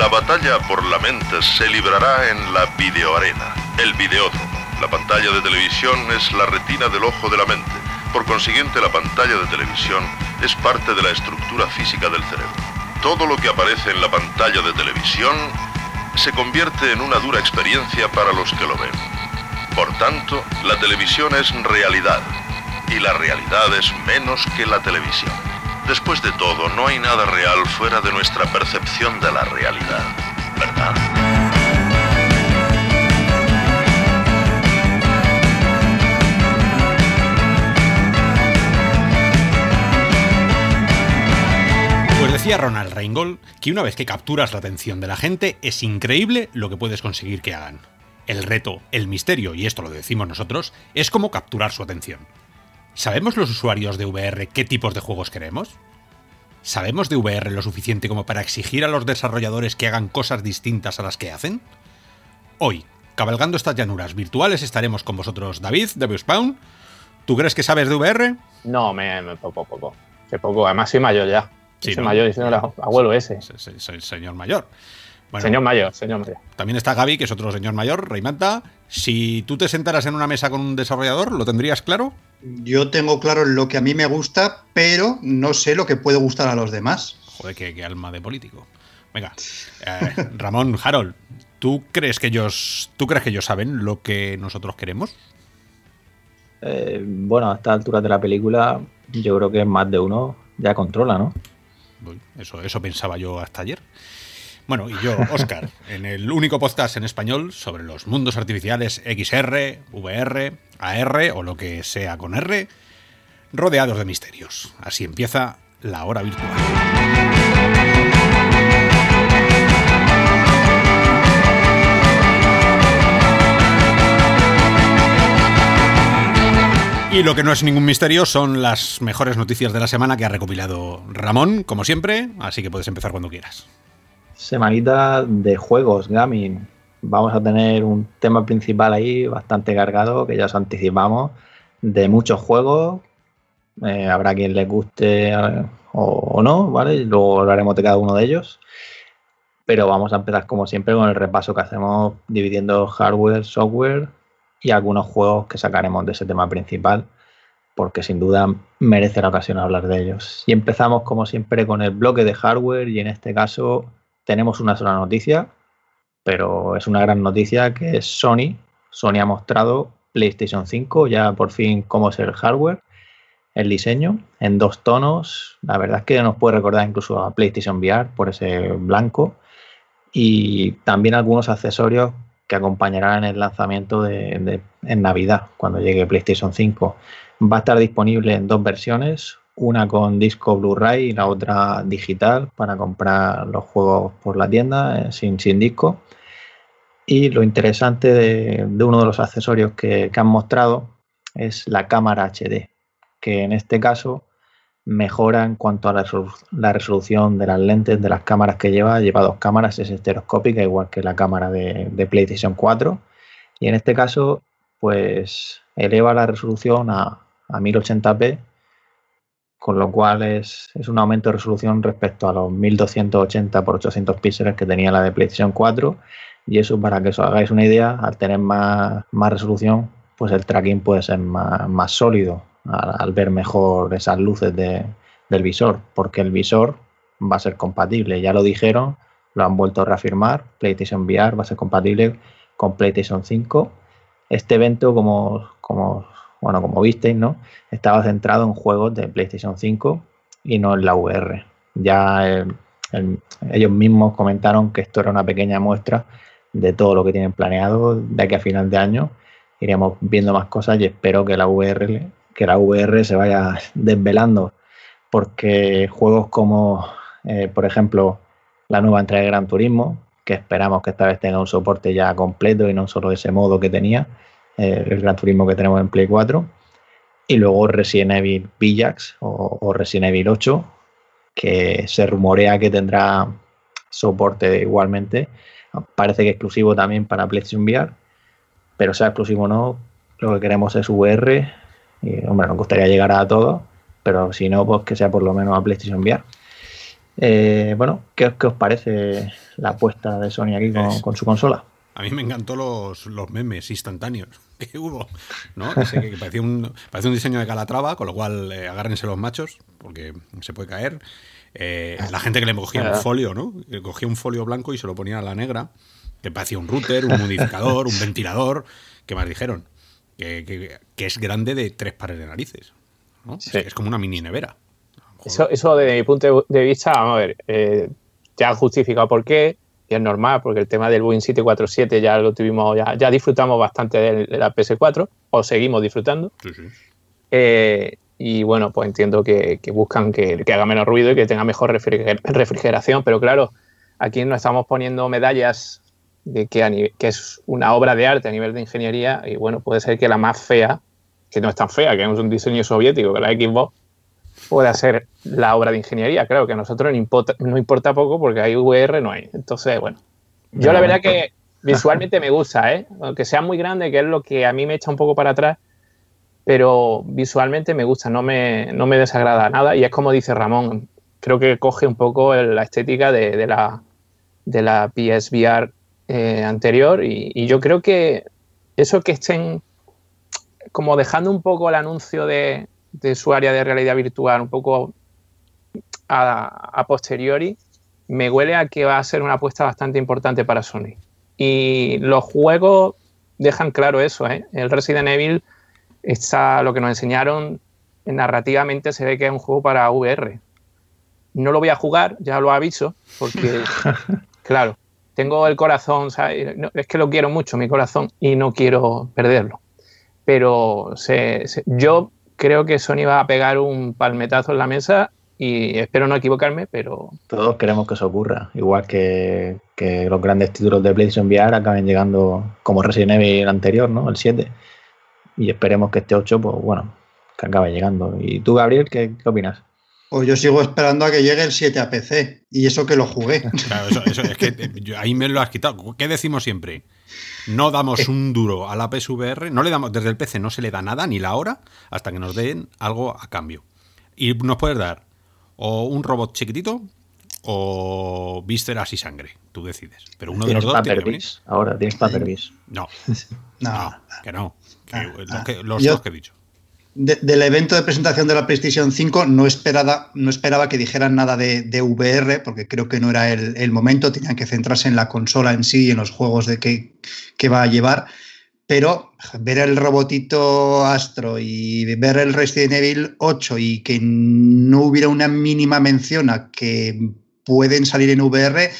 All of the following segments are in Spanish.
La batalla por la mente se librará en la videoarena, el videódromo. La pantalla de televisión es la retina del ojo de la mente. Por consiguiente, la pantalla de televisión es parte de la estructura física del cerebro. Todo lo que aparece en la pantalla de televisión se convierte en una dura experiencia para los que lo ven. Por tanto, la televisión es realidad y la realidad es menos que la televisión. Después de todo, no hay nada real fuera de nuestra percepción de la realidad, ¿verdad? Pues decía Ronald Reingold que una vez que capturas la atención de la gente es increíble lo que puedes conseguir que hagan. El reto, el misterio, y esto lo decimos nosotros, es cómo capturar su atención. ¿Sabemos los usuarios de VR qué tipos de juegos queremos? ¿Sabemos de VR lo suficiente como para exigir a los desarrolladores que hagan cosas distintas a las que hacen? Hoy, cabalgando estas llanuras virtuales, estaremos con vosotros David, de Spawn. ¿Tú crees que sabes de VR? No, me, me poco, poco. Qué poco. Además soy mayor ya. soy mayor diciendo abuelo ese. Soy, señor mayor. Señor mayor, señor mayor. También está Gaby, que es otro señor mayor, Reimanta. Si tú te sentaras en una mesa con un desarrollador, ¿lo tendrías claro? Yo tengo claro lo que a mí me gusta, pero no sé lo que puede gustar a los demás. Joder, qué, alma de político. Venga, eh, Ramón, Harold, ¿tú crees que ellos, tú crees que ellos saben lo que nosotros queremos? Eh, bueno, a esta altura de la película, yo creo que más de uno ya controla, ¿no? Eso, eso pensaba yo hasta ayer. Bueno, y yo, Oscar, en el único podcast en español sobre los mundos artificiales XR, VR, AR o lo que sea con R, rodeados de misterios. Así empieza la hora virtual. Y lo que no es ningún misterio son las mejores noticias de la semana que ha recopilado Ramón, como siempre, así que puedes empezar cuando quieras semanita de juegos, gaming. Vamos a tener un tema principal ahí bastante cargado, que ya os anticipamos, de muchos juegos. Eh, habrá quien les guste eh, o, no, ¿vale? Luego hablaremos de cada uno de ellos. Pero vamos a empezar como siempre con el repaso que hacemos dividiendo hardware, software y algunos juegos que sacaremos de ese tema principal, porque sin duda merece la ocasión hablar de ellos. Y empezamos como siempre con el bloque de hardware y en este caso tenemos una sola noticia, pero es una gran noticia que es Sony. Sony ha mostrado PlayStation 5, ya por fin cómo es el hardware, el diseño, en dos tonos. La verdad es que nos puede recordar incluso a PlayStation VR por ese blanco. Y también algunos accesorios que acompañarán el lanzamiento de, en Navidad, cuando llegue PlayStation 5. Va a estar disponible en dos versiones, una con disco Blu-ray y la otra digital para comprar los juegos por la tienda eh, sin, disco. Y lo interesante de, uno de los accesorios que, han mostrado es la cámara HD, que en este caso mejora en cuanto a la, resolución de las lentes de las cámaras que lleva. Lleva dos cámaras, es estereoscópica, igual que la cámara de, de PlayStation 4. Y en este caso, pues eleva la resolución a, a 1080p con lo cual es, un aumento de resolución respecto a los 1280 x 800 píxeles que tenía la de PlayStation 4 y eso para que os hagáis una idea, al tener más, resolución, pues el tracking puede ser más, sólido al, ver mejor esas luces del visor, porque el visor va a ser compatible, ya lo dijeron, lo han vuelto a reafirmar, PlayStation VR va a ser compatible con PlayStation 5. Este evento, como, como bueno, como visteis, ¿no? Estaba centrado en juegos de PlayStation 5 y no en la VR. Ya ellos mismos comentaron que esto era una pequeña muestra de todo lo que tienen planeado de aquí a final de año. Iremos viendo más cosas y espero que la VR, que la VR se vaya desvelando, porque juegos como, eh, por ejemplo, la nueva entrega de Gran Turismo, que esperamos que esta vez tenga un soporte ya completo y no solo ese modo que tenía, eh, el Gran Turismo que tenemos en Play 4. Y luego Resident Evil Villax o, Resident Evil 8, que se rumorea que tendrá soporte igualmente. Parece que exclusivo también para PlayStation VR, pero sea exclusivo o no, lo que queremos es VR. Y, hombre, nos gustaría llegar a todo, pero si no, pues que sea por lo menos a PlayStation VR. Eh, bueno, ¿qué, os parece la apuesta de Sony aquí con, su consola? A mí me encantó los, los memes instantáneos que hubo, ¿no? que parecía, un, un diseño de Calatrava, con lo cual eh, agárrense los machos, porque se puede caer. Eh, la gente que le cogía un folio, ¿no? cogía un folio blanco y se lo ponía a la negra, que parecía un router, un modificador, un ventilador, ¿qué más dijeron? Que, es grande de tres pares de narices, ¿no? Es, como una mini nevera. Eso, eso de mi punto de vista, vamos a ver, eh, ya han justificado por qué, y es normal, porque el tema del Boeing 747 ya lo tuvimos, ya, ya disfrutamos bastante de, la PS4, o seguimos disfrutando. Sí, sí. Eh, y bueno, pues entiendo que, buscan que, haga menos ruido y que tenga mejor refrigeración, pero claro, aquí no estamos poniendo medallas de que, que es una obra de arte a nivel de ingeniería y bueno, puede ser que la más fea, que no es tan fea, que es un diseño soviético, que la Xbox, pueda ser la obra de ingeniería. Claro que a nosotros no importa, no importa poco porque hay VR, no hay. Entonces, bueno, yo la verdad que visualmente me gusta, ¿eh? aunque sea muy grande, que es lo que a mí me echa un poco para atrás pero visualmente me gusta, no me, no me desagrada nada y es como dice Ramón, creo que coge un poco la estética de, la, de la PSVR eh, anterior y, yo creo que eso que estén como dejando un poco el anuncio de, su área de realidad virtual un poco a, posteriori, me huele a que va a ser una apuesta bastante importante para Sony. Y los juegos dejan claro eso, ¿eh? El Resident Evil está lo que nos enseñaron narrativamente se ve que es un juego para VR. No lo voy a jugar, ya lo aviso, porque, claro, tengo el corazón, es que lo quiero mucho, mi corazón, y no quiero perderlo. Pero yo creo que Sony va a pegar un palmetazo en la mesa y espero no equivocarme, pero... Todos queremos que eso ocurra, igual que, que los grandes títulos de PlayStation VR acaben llegando como Resident Evil anterior, ¿no? El 7 y esperemos que este 8, pues bueno, que acabe llegando. ¿Y tú, Gabriel, qué, opinas? Pues yo sigo esperando a que llegue el 7 a PC y eso que lo jugué. Claro, eso, es que eh, ahí me lo has quitado. ¿Qué decimos siempre? No damos un duro a la PSVR, no le damos desde el PC no se le da nada ni la hora hasta que nos den algo a cambio. Y nos puedes dar o un robot chiquitito o vísceras y sangre, tú decides. Pero uno de los dos tiene Ahora tienes Paper No, no, que no. Ah, ah. los dos que he dicho. Del evento de presentación de la PlayStation 5 no esperaba, no esperaba que dijeran nada de, VR, porque creo que no era el, momento, tenían que centrarse en la consola en sí y en los juegos de que, que va a llevar. Pero ver el robotito Astro y ver el Resident Evil 8 y que no hubiera una mínima mención a que pueden salir en VR,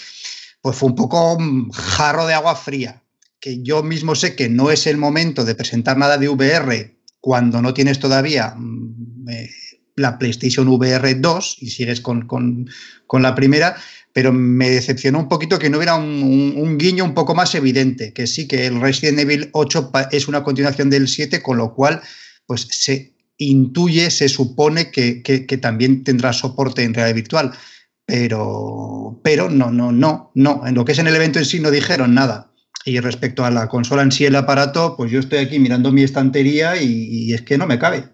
pues fue un poco jarro de agua fría que yo mismo sé que no es el momento de presentar nada de VR cuando no tienes todavía mm, eh, la PlayStation VR 2 y sigues con, la primera, pero me decepcionó un poquito que no hubiera un, guiño un poco más evidente, que sí que el Resident Evil 8 es una continuación del 7, con lo cual pues se intuye, se supone que, que también tendrá soporte en realidad virtual. Pero, pero no, no, no, no. En lo que es en el evento en sí no dijeron nada. Y respecto a la consola en sí, el aparato, pues yo estoy aquí mirando mi estantería y, es que no me cabe.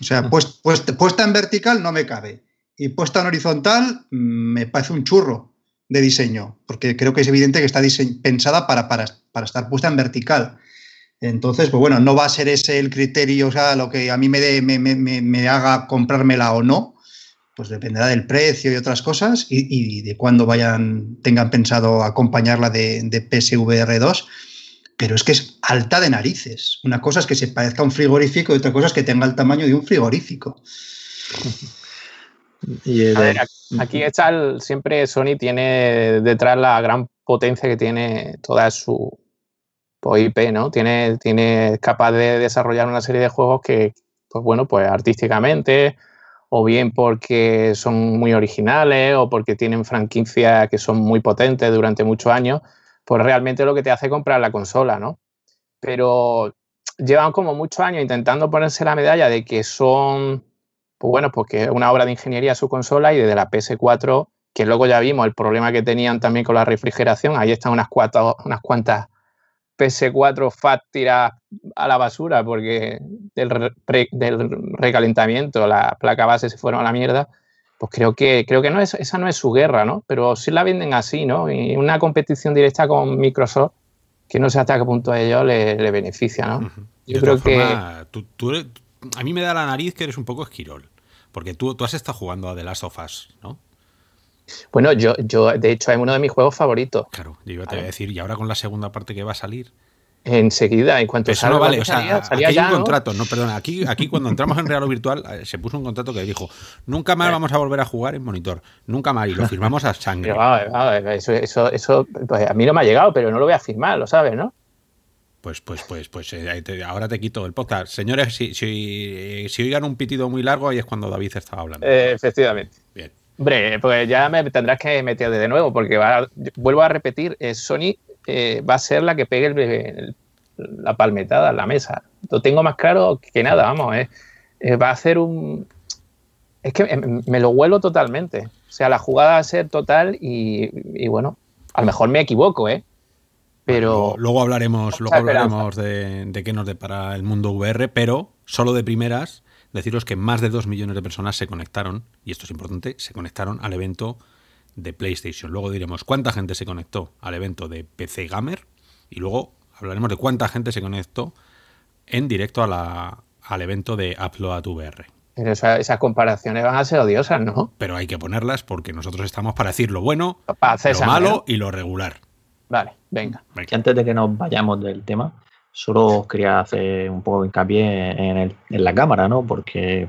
O sea, pues, pues, puesta en vertical no me cabe. Y puesta en horizontal mm, me parece un churro de diseño, porque creo que es evidente que está pensada para, para, para, estar puesta en vertical. Entonces, pues bueno, no va a ser ese el criterio, o sea, lo que a mí me, me, me, me haga comprármela o no, pues dependerá del precio y otras cosas y, de cuándo vayan, tengan pensado acompañarla de, PSVR 2. Pero es que es alta de narices. Una cosa es que se parezca a un frigorífico y otra cosa es que tenga el tamaño de un frigorífico. aquí está siempre Sony tiene detrás la gran potencia que tiene toda su pues, IP, ¿no? Tiene, tiene capaz de desarrollar una serie de juegos que, pues bueno, pues artísticamente, o bien porque son muy originales o porque tienen franquicias que son muy potentes durante muchos años, pues realmente lo que te hace comprar la consola, ¿no? Pero llevan como muchos años intentando ponerse la medalla de que son, pues bueno, porque es una obra de ingeniería su consola y desde la PS4, que luego ya vimos el problema que tenían también con la refrigeración, ahí están unas cuantas, unas cuantas PS4 FAT tira a la basura porque del, recalentamiento la placa base se fueron a la mierda pues creo que, creo que no es, esa no es su guerra, ¿no? Pero sí la venden así, ¿no? Y una competición directa con Microsoft, que no sé hasta qué punto a ellos le, beneficia, ¿no? Yo creo que... a mí me da la nariz que eres un poco esquirol, porque tú, tú has estado jugando a The Last of Us, ¿no? Bueno, yo, yo, de hecho, es uno de mis juegos favoritos. Claro, yo iba a decir, y ahora con la segunda parte que va a salir, enseguida, en cuanto Eso no vale, o sea, aquí hay un contrato, no, perdona, aquí, aquí cuando entramos en Real o Virtual eh, se puso un contrato que dijo, nunca más vamos a volver a jugar en monitor, nunca más, y lo firmamos a sangre. eso, eso, eso pues a mí no me ha llegado, pero no lo voy a firmar, lo sabes, ¿no? Pues, pues, pues, pues eh, ahora te quito el podcast. Señores, si, si, si, oigan un pitido muy largo, ahí es cuando David estaba hablando. Eh, efectivamente. Bien. Hombre, pues ya me tendrás que meter de nuevo, porque vuelvo a repetir, Sony eh, va a ser la que pegue la palmetada en la mesa. Lo tengo más claro que nada, vamos. Eh. Eh, va a hacer un. Es que me, lo huelo totalmente. O sea, la jugada va a ser total y, bueno, a lo mejor me equivoco, ¿eh? Pero. Luego, hablaremos, luego hablaremos de, de qué nos depara el mundo VR, pero solo de primeras, deciros que más de dos millones de personas se conectaron, y esto es importante, se conectaron al evento de PlayStation. Luego diremos cuánta gente se conectó al evento de PC Gamer y luego hablaremos de cuánta gente se conectó en directo a la, al evento de Upload VR. Pero esas comparaciones van a ser odiosas, ¿no? Pero hay que ponerlas porque nosotros estamos para decir lo bueno, lo malo y lo regular. Vale, venga. antes de que nos vayamos del tema, solo quería hacer un poco de hincapié en, en la cámara, ¿no? Porque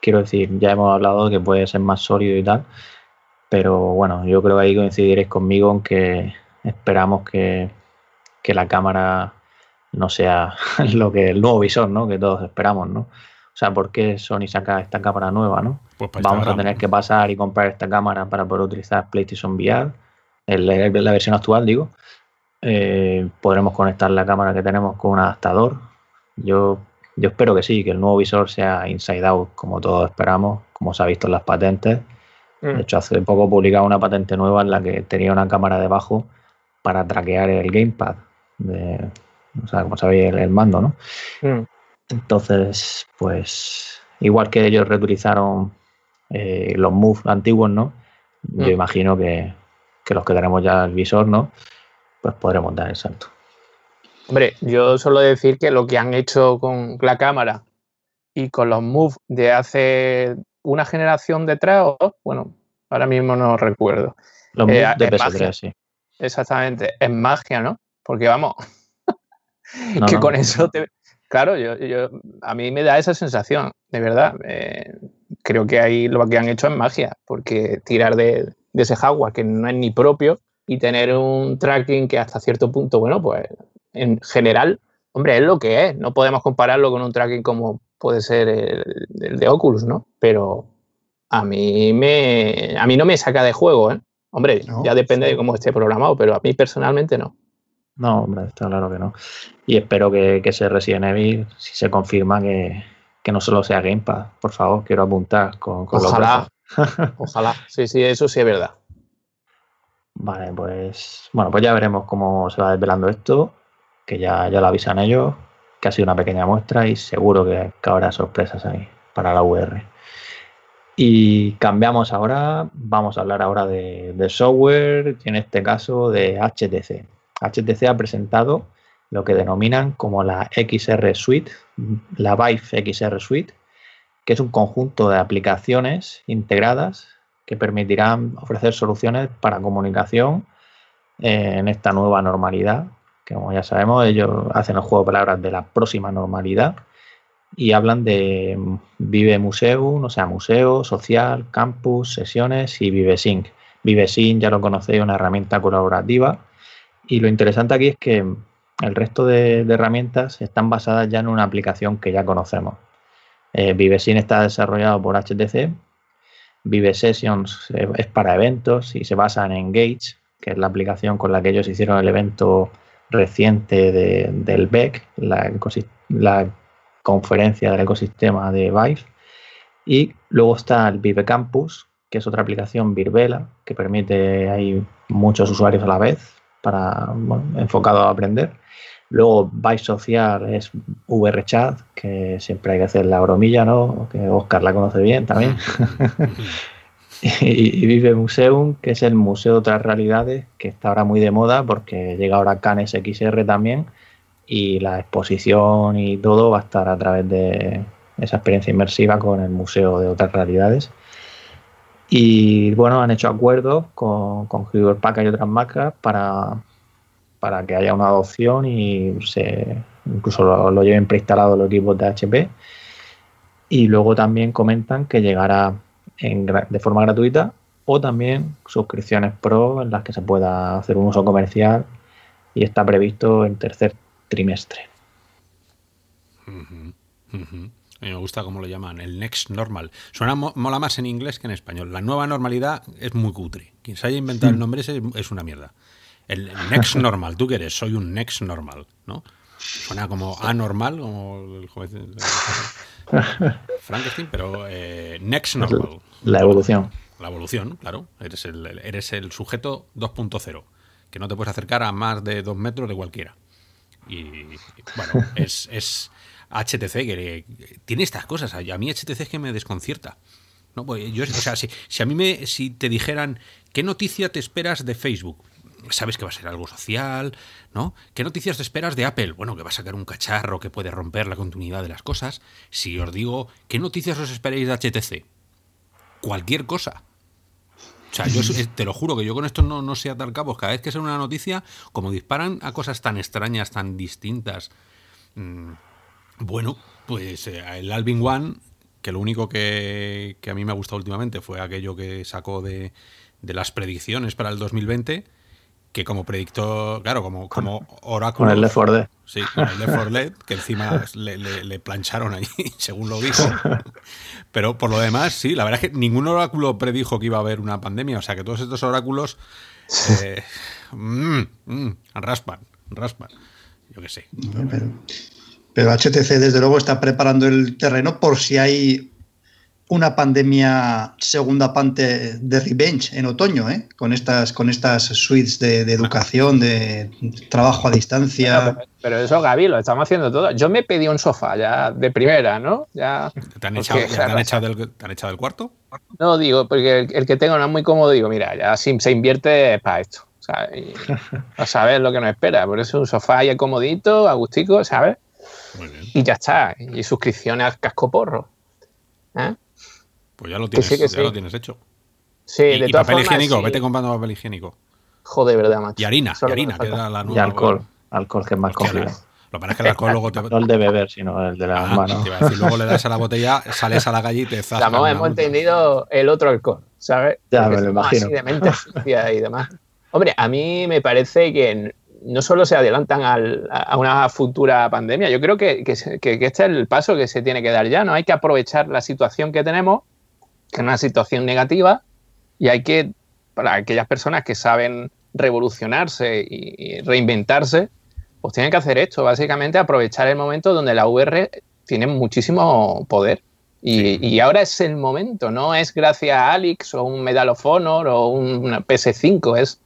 quiero decir, ya hemos hablado de que puede ser más sólido y tal, pero bueno, yo creo que ahí coincidiréis conmigo en que esperamos que, la cámara no sea lo que el nuevo visor, ¿no? Que todos esperamos, ¿no? O sea, ¿por qué Sony saca esta cámara nueva, no? Pues Vamos a tener que pasar y comprar esta cámara para poder utilizar PlayStation VR, la, versión actual, digo. Eh, podremos conectar la cámara que tenemos con un adaptador. Yo, yo espero que sí, que el nuevo visor sea inside out, como todos esperamos, como se ha visto en las patentes de mm. hecho, hace poco publicaba una patente nueva en la que tenía una cámara debajo para traquear el gamepad, de, o sea, como sabéis, el, mando, ¿no? Mm. Entonces, pues, igual que ellos reutilizaron eh, los Move antiguos, ¿no? Yo mm. imagino que, los que tenemos ya el visor, ¿no? Pues podremos dar el salto. Hombre, yo solo decir que lo que han hecho con la cámara y con los Move de hace una generación detrás, o, bueno, ahora mismo no recuerdo. Los eh, de PS3, sí. Exactamente, es magia, ¿no? Porque vamos, que con eso te... Claro, yo, a mí me da esa sensación, de verdad. Eh, creo que ahí lo que han hecho es magia, porque tirar de, ese hardware que no es ni propio y tener un tracking que hasta cierto punto, bueno, pues en general, hombre, es lo que es. No podemos compararlo con un tracking como puede ser el, de Oculus, ¿no? Pero a mí, me, a mí no me saca de juego, ¿eh? Hombre, ya depende de cómo esté programado, pero a mí personalmente no. No, hombre, está claro que no. Y espero que, que ese Resident Evil, si se confirma que, no solo sea Gamepad, por favor, quiero apuntar con, con Ojalá, ojalá. Sí, sí, eso sí es verdad. Vale, pues bueno, pues ya veremos cómo se va desvelando esto, que ya, ya lo avisan ellos que ha sido una pequeña muestra y seguro que, habrá sorpresas ahí para la VR. Y cambiamos ahora, vamos a hablar ahora de, software y en este caso de HTC. HTC ha presentado lo que denominan como la XR Suite, la Vive XR Suite, que es un conjunto de aplicaciones integradas que permitirán ofrecer soluciones para comunicación en esta nueva normalidad que como ya sabemos, ellos hacen el juego de palabras de la próxima normalidad y hablan de Vive Museum, o sea, museo, social, campus, sesiones y ViveSync. ViveSync ya lo conocéis, una herramienta colaborativa y lo interesante aquí es que el resto de, herramientas están basadas ya en una aplicación que ya conocemos. Eh, ViveSync está desarrollado por HTC, Vive Sessions eh, es para eventos y se basa en Engage, que es la aplicación con la que ellos hicieron el evento reciente del BEC, la, la, conferencia del ecosistema de Vive. Y luego está el Vive Campus, que es otra aplicación Virvela, que permite hay muchos usuarios a la vez, para enfocado a aprender. Luego Vive Social es VRChat, que siempre hay que hacer la bromilla, ¿no? Que Oscar la conoce bien también. y, Vive Museum, que es el Museo de otras realidades, que está ahora muy de moda porque llega ahora Cannes XR también y la exposición y todo va a estar a través de esa experiencia inmersiva con el Museo de otras realidades. Y bueno, han hecho acuerdos con, con Hewlett Packard y otras marcas para, para que haya una adopción y se incluso lo, lo lleven preinstalado los equipos de HP. Y luego también comentan que llegará de forma gratuita o también suscripciones pro en las que se pueda hacer un uso comercial y está previsto en tercer trimestre. me gusta cómo lo llaman, el next normal. Suena mola más en inglés que en español. La nueva normalidad es muy cutre. Quien se haya inventado el nombre ese es una mierda. El, next normal, ¿tú qué eres? Soy un next normal, ¿no? Suena como anormal, como el joven. Frankenstein, pero eh, next normal. La evolución. La evolución, claro. Eres el, eres el sujeto 2.0, que no te puedes acercar a más de dos metros de cualquiera. Y bueno, es, es HTC que tiene estas cosas. A mí HTC es que me desconcierta. No, pues yo, o sea, si, si, a mí me, si te dijeran qué noticia te esperas de Facebook, sabes que va a ser algo social, ¿no? ¿Qué noticias te esperas de Apple? Bueno, que va a sacar un cacharro que puede romper la continuidad de las cosas. Si os digo, ¿qué noticias os esperáis de HTC? Cualquier cosa. O sea, yo te lo juro que yo con esto no, no sé atar cabos. Cada vez que sale una noticia, como disparan a cosas tan extrañas, tan distintas. Mm, bueno, pues eh, el Alvin One, que lo único que, que, a mí me ha gustado últimamente fue aquello que sacó de, de las predicciones para el 2020 que como predictor, claro, como, como oráculo. Con el Left 4 Dead. Sí, con el Left 4 Dead, que encima le, plancharon ahí, según lo dijo. Pero por lo demás, sí, la verdad es que ningún oráculo predijo que iba a haber una pandemia. O sea que todos estos oráculos eh, mm, mm, raspan, raspan. Yo qué sé. Pero, pero HTC, desde luego, está preparando el terreno por si hay una pandemia segunda parte de Revenge en otoño, ¿eh? con estas con estas suites de, educación, de trabajo a distancia. Pero, eso, Gaby, lo estamos haciendo todo. Yo me pedí un sofá ya de primera, ¿no? Ya, ¿Te han, echado, ¿te han echado, del, cuarto? No, digo, porque el, que tengo no es muy cómodo, digo, mira, ya si se invierte para esto. ¿sabes? a saber lo que nos espera. Por eso un sofá ahí comodito, agustico, ¿sabes? Muy bien. Y ya está. Y suscripciones al casco porro. ¿Eh? Pues ya lo tienes, ya lo tienes hecho. Sí, y, de papel higiénico, vete comprando papel higiénico. Joder, verdad, macho. Y harina, y harina, que era la nueva. Y alcohol, alcohol que es más complicado. Lo que pasa es que el alcohol luego te. No el de beber, sino el de la ah, mano. luego le das a la botella, sales a la calle y te zascas. hemos entendido el otro alcohol, ¿sabes? Ya, me lo imagino. Así de mente y demás. Hombre, a mí me parece que no solo se adelantan a una futura pandemia, yo creo que, que, que, este es el paso que se tiene que dar ya, ¿no? Hay que aprovechar la situación que tenemos que es una situación negativa y hay que, para aquellas personas que saben revolucionarse y reinventarse, pues tienen que hacer esto, básicamente aprovechar el momento donde la VR tiene muchísimo poder. Y, ahora es el momento, no es gracias a Alix o un Medal of Honor o un PS5, es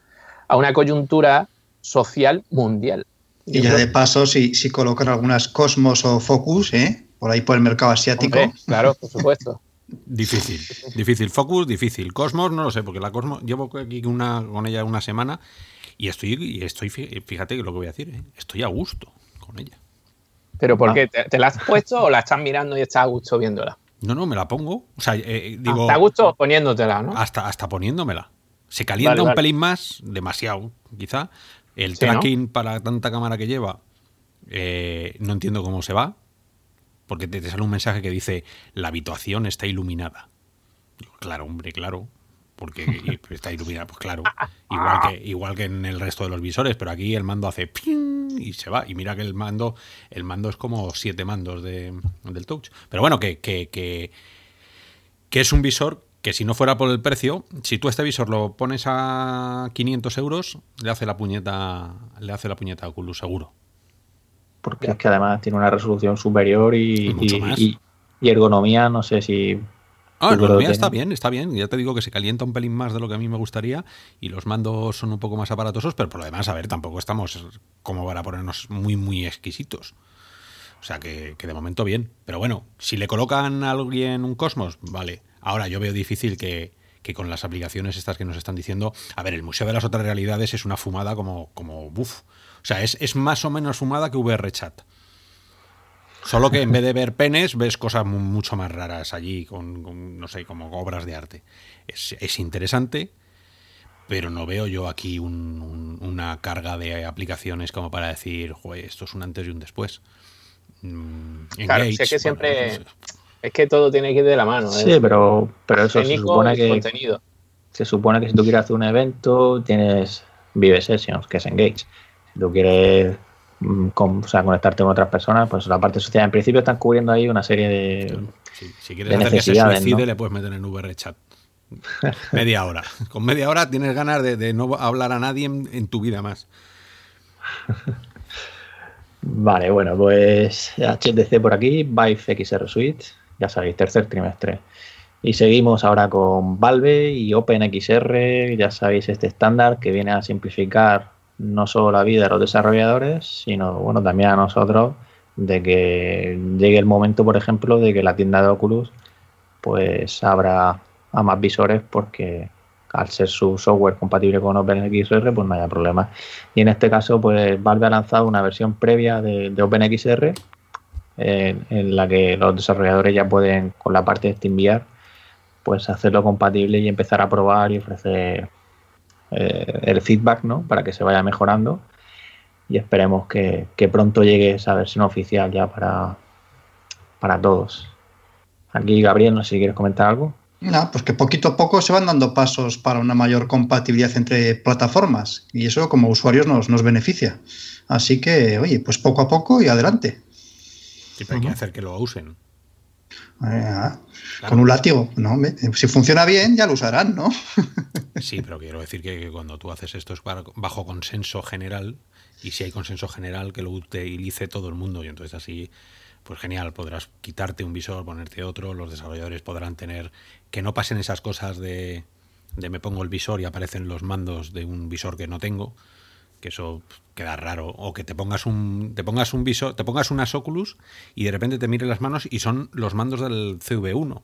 a una coyuntura social mundial. Y ya de paso, si, si colocan algunas Cosmos o Focus, ¿eh? por ahí por el mercado asiático. claro, por supuesto. Difícil, difícil. Focus, difícil. Cosmos, no lo sé, porque la Cosmos, llevo aquí una, con ella una semana y estoy, y estoy, fíjate lo que voy a decir, ¿eh? estoy a gusto con ella. ¿Pero por ah. qué? ¿Te, la has puesto o la estás mirando y estás a gusto viéndola? No, no, me la pongo. O sea, eh, digo. Hasta a gusto poniéndotela, ¿no? Hasta, hasta poniéndomela. Se calienta un pelín más, demasiado, quizá. El tracking para tanta cámara que lleva, eh, no entiendo cómo se va porque te, sale un mensaje que dice la habitación está iluminada. claro, hombre, claro. Porque está iluminada, pues claro. Igual que, igual que en el resto de los visores, pero aquí el mando hace y se va. Y mira que el mando, el mando es como siete mandos de, del touch. Pero bueno, que, que, que, que es un visor que si no fuera por el precio, si tú este visor lo pones a 500 euros, le hace la puñeta, le hace la puñeta a Oculus seguro porque es que además tiene una resolución superior y, ergonomía, no sé si... Ah, ergonomía está bien, está bien. Ya te digo que se calienta un pelín más de lo que a mí me gustaría y los mandos son un poco más aparatosos, pero por lo demás, a ver, tampoco estamos como para ponernos muy, muy exquisitos. O sea que, que de momento bien. Pero bueno, si le colocan a alguien un Cosmos, vale. Ahora yo veo difícil que, que con las aplicaciones estas que nos están diciendo, a ver, el Museo de las Otras Realidades es una fumada como, como buf. O sea, es, es más o menos fumada que VR Chat. Solo que en vez de ver penes, ves cosas mucho más raras allí, con, no sé, como obras de arte. Es, interesante, pero no veo yo aquí una carga de aplicaciones como para decir, Joder, esto es un antes y un después. Mm, claro, es que siempre. Es que todo tiene que ir de la mano. Sí, pero, pero eso se supone que. Se supone que si tú quieres hacer un evento, tienes Vive Sessions, que es Engage. Si tú quieres Mm, con, o sea, conectarte con otras personas, pues la parte social. En principio están cubriendo ahí una serie de. si quieres hacer que se suicide, le puedes meter en VR chat. media hora. Con media hora tienes ganas de, no hablar a nadie en, tu vida más. Vale, bueno, pues HTC por aquí, Vive XR Suite, ya sabéis, tercer trimestre. Y seguimos ahora con Valve y OpenXR, ya sabéis, este estándar que viene a simplificar no solo la vida de los desarrolladores, sino bueno, también a nosotros de que llegue el momento, por ejemplo, de que la tienda de Oculus pues abra a más visores porque al ser su software compatible con OpenXR, pues no haya problema. Y en este caso, pues Valve ha lanzado una versión previa de, OpenXR en, la que los desarrolladores ya pueden, con la parte de SteamVR, pues hacerlo compatible y empezar a probar y ofrecer eh, el feedback, ¿no? Para que se vaya mejorando y esperemos que, pronto llegue esa versión oficial ya para, para todos. Aquí, Gabriel, no sé si quieres comentar algo. No, pues que poquito a poco se van dando pasos para una mayor compatibilidad entre plataformas y eso como usuarios nos, nos beneficia. Así que, oye, pues poco a poco y adelante. Sí, hay que hacer que lo usen. Eh, con un látigo, ¿no? Si funciona bien, ya lo usarán, ¿no? sí, pero quiero decir que cuando tú haces esto es bajo consenso general y si hay consenso general que lo utilice todo el mundo y entonces así pues genial, podrás quitarte un visor, ponerte otro, los desarrolladores podrán tener que no pasen esas cosas de, de me pongo el visor y aparecen los mandos de un visor que no tengo, que eso queda raro o que te pongas un te pongas un visor, te pongas unas Oculus y de repente te mires las manos y son los mandos del CV1.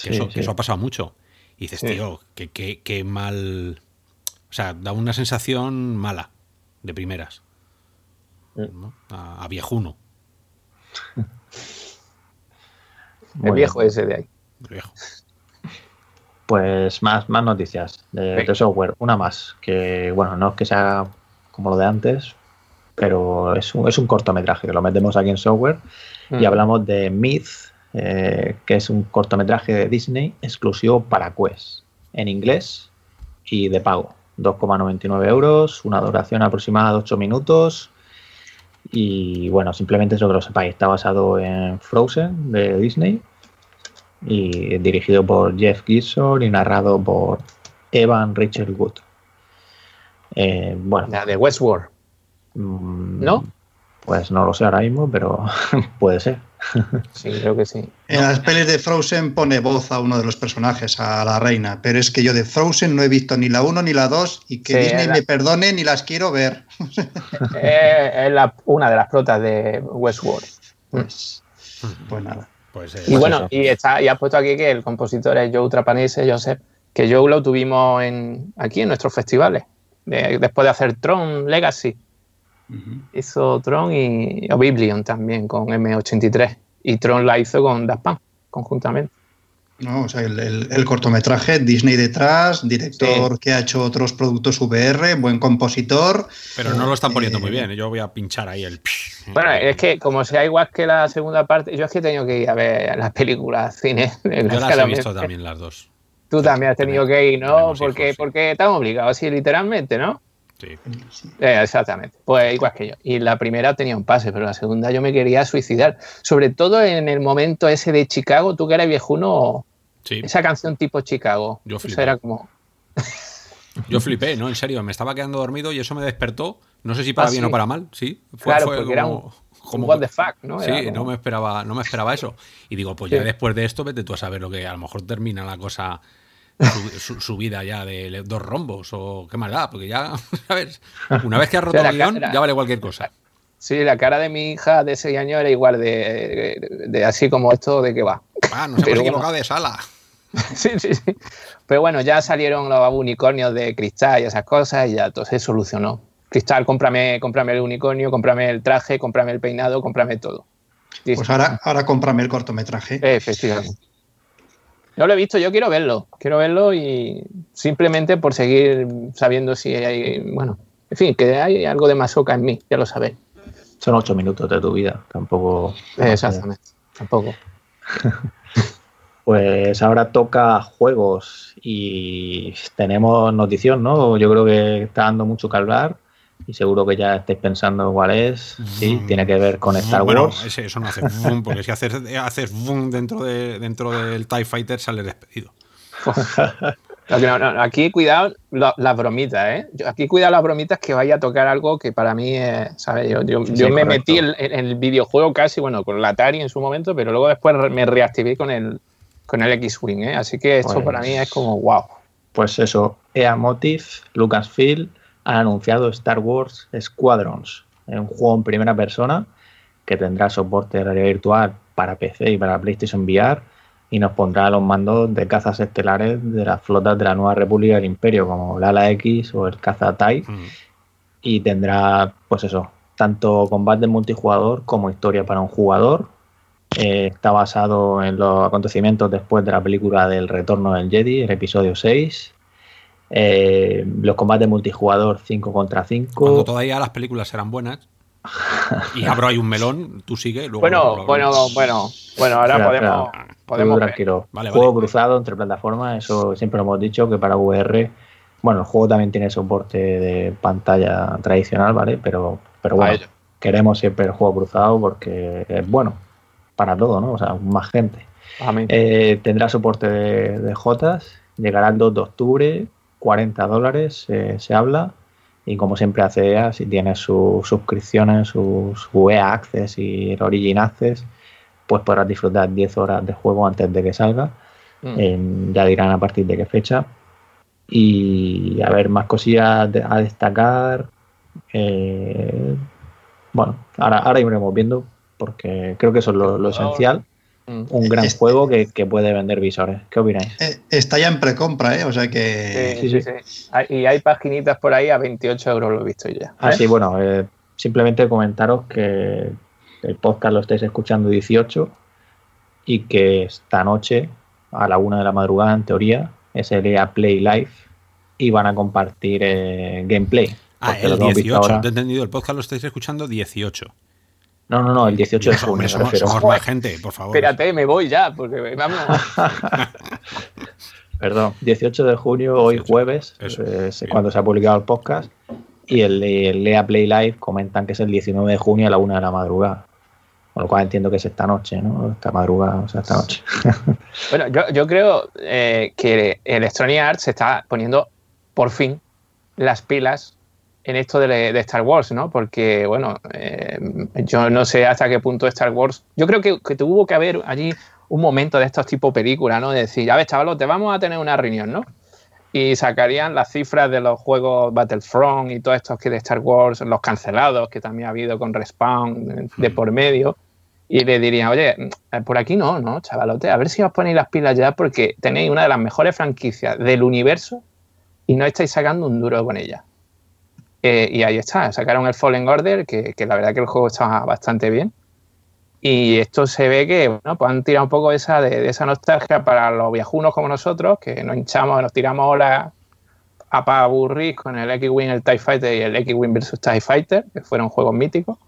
Que, eso, ha pasado mucho. Y dices, tío, qué mal. O sea, da una sensación mala de primeras. A, viejuno. El viejo ese de ahí. El viejo. Pues más, más noticias de, software. Una más, que bueno, no es que sea como lo de antes, pero es un, es un cortometraje que lo metemos aquí en software y mm. hablamos de Myth, eh, que es un cortometraje de Disney exclusivo para Quest, en inglés y de pago. 2,99 euros, una duración aproximada de 8 minutos. Y bueno, simplemente eso que lo sepáis, está basado en Frozen de Disney y dirigido por Jeff Gibson y narrado por Evan Rachel Wood. Eh, bueno. La de Westworld. Mm, ¿No? Pues no lo sé ahora mismo, pero puede ser. Sí, creo que sí. En las pelis de Frozen pone voz a uno de los personajes, a la reina, pero es que yo de Frozen no he visto ni la 1 ni la 2 y que Disney me perdone ni las quiero ver. Eh, es una de las protas de Westworld. Pues, pues nada. Pues, eh, y pues bueno, y, está, y has puesto aquí que el compositor es Joe Trapanese, Joseph, que Joe lo tuvimos en, aquí en nuestros festivales después de hacer Tron Legacy. Hizo Tron y Oblivion también con M83. Y Tron la hizo con Daft conjuntamente. No, o sea, el, cortometraje, Disney detrás, director que ha hecho otros productos VR, buen compositor. Pero no lo están poniendo muy eh, bien, yo voy a pinchar ahí el... Bueno, es que como sea igual que la segunda parte, yo es que he tenido que ir a ver las películas, cine. Yo las he visto también las dos. Tú también has tenido que ir, ¿no? Porque, porque estamos obligados, así literalmente, ¿no? Sí. Eh, exactamente. Pues igual que yo. Y la primera tenía un pase, pero la segunda yo me quería suicidar. Sobre todo en el momento ese de Chicago, tú que eres viejuno, sí. esa canción tipo Chicago. Yo flipé. era como. yo flipé, ¿no? En serio, me estaba quedando dormido y eso me despertó. No sé si para ah, bien o para mal, sí. Fue, claro, porque era un, como what the fuck, ¿no? Sí, no me esperaba, no me esperaba eso. Y digo, pues ya después de esto, vete tú a saber lo que a lo mejor termina la cosa su, vida ya de dos rombos o qué más da, porque ya, ¿sabes? Una vez que has roto el guion, ya vale cualquier cosa. Sí, la cara de mi hija de ese año era igual de, así como esto de que va. Ah, nos hemos equivocado de sala. sí, sí, sí. Pero bueno, ya salieron los unicornios de cristal y esas cosas y ya todo se solucionó. Cristal, cómprame, cómprame el unicornio, cómprame el traje, cómprame el peinado, cómprame todo. Pues ahora, ahora cómprame el cortometraje. Efectivamente. No lo he visto, yo quiero verlo. Quiero verlo y simplemente por seguir sabiendo si hay. Bueno, en fin, que hay algo de masoca en mí, ya lo sabéis. Son ocho minutos de tu vida, tampoco. Exactamente, tampoco. Pues ahora toca juegos y tenemos notición, ¿no? Yo creo que está dando mucho que hablar y seguro que ya estáis pensando cuál es. Sí, mm. tiene que ver con Star bueno, Wars. eso no hace boom, porque si haces, haces boom dentro, de, dentro del TIE Fighter sale despedido. aquí cuidado las bromitas, ¿eh? Aquí cuidado las bromitas que vaya a tocar algo que para mí, es, ¿sabes? Yo, yo, me metí en, el videojuego casi, bueno, con la Atari en su momento, pero luego después me reactivé con el, con el X-Wing, ¿eh? Así que esto para mí es como wow. Pues eso, EA Motive, Lucasfilm han anunciado Star Wars Squadrons, un juego en primera persona que tendrá soporte de realidad virtual para PC y para PlayStation VR y nos pondrá los mandos de cazas estelares de las flotas de la Nueva República del Imperio, como el Ala X o el caza. Mm. Y tendrá, pues eso, tanto combate multijugador como historia para un jugador, eh, está basado en los acontecimientos después de la película del Retorno del Jedi, el episodio 6. Eh, los combates multijugador 5 contra 5. Cuando todavía las películas eran buenas. Y abro ahí un melón, tú sigue. bueno, bueno, bueno, bueno, ahora podemos. podemos tranquilo. juego cruzado entre plataformas, eso siempre lo hemos dicho que para VR. Bueno, el juego también tiene soporte de pantalla tradicional, ¿vale? Pero, pero bueno, queremos siempre el juego cruzado porque es bueno para todo, ¿no? O sea, más gente. Eh, tendrá soporte de, de Jotas, llegará el 2 de octubre, 40 dólares se habla. Y como siempre hace EA, si tienes sus suscripciones, su, EA Access y el Origin Access, pues podrás disfrutar 10 horas de juego antes de que salga. Mm. ya dirán a partir de qué fecha. Y a ver, más cosillas a destacar. Eh, bueno, ahora, ahora iremos viendo porque creo que eso es lo, esencial. Un gran este- juego que, puede vender visores. ¿Qué opináis? Eh, está ya en precompra, ¿eh? O sea que. Sí, sí, sí. Y hay paginitas por ahí a 28 euros, lo he visto ya. Ah, sí, bueno, eh, simplemente comentaros que el podcast lo estáis escuchando 18 y que esta noche, a la una de la madrugada, en teoría, es el EA Play Live y van a compartir eh, gameplay. Ah, el 18, he entendido, el podcast lo estáis escuchando 18. No, no, no, el 18 de junio. Somos, más gente, por favor. Espérate, me voy ya, porque vamos. Perdón, 18 de junio, hoy jueves, es cuando se ha publicado el podcast. Y el, Lea Play Live comentan que es el 19 de junio a la una de la madrugada. Con lo cual entiendo que es esta noche, ¿no? Esta madrugada, o sea, esta noche. bueno, yo, yo creo eh, que Electronic Arts se está poniendo por fin las pilas en esto de, Star Wars, ¿no? Porque, bueno, eh, yo no sé hasta qué punto Star Wars. Yo creo que, tuvo que haber allí un momento de estos tipos películas, ¿no? De decir, a ver, chavalos, te vamos a tener una reunión, ¿no? Y sacarían las cifras de los juegos Battlefront y todos estos que de Star Wars, los cancelados que también ha habido con Respawn de por medio. Y le dirían, oye, por aquí no, ¿no, chavalote? A ver si os ponéis las pilas ya porque tenéis una de las mejores franquicias del universo y no estáis sacando un duro con ella. Eh, y ahí está, sacaron el Fallen Order, que, la verdad que el juego está bastante bien. Y esto se ve que bueno, pues han tirado un poco esa, de, esa nostalgia para los viajunos como nosotros, que nos hinchamos, nos tiramos ahora a pa aburrir con el X-Wing, el TIE Fighter y el X-Wing versus TIE Fighter, que fueron juegos míticos.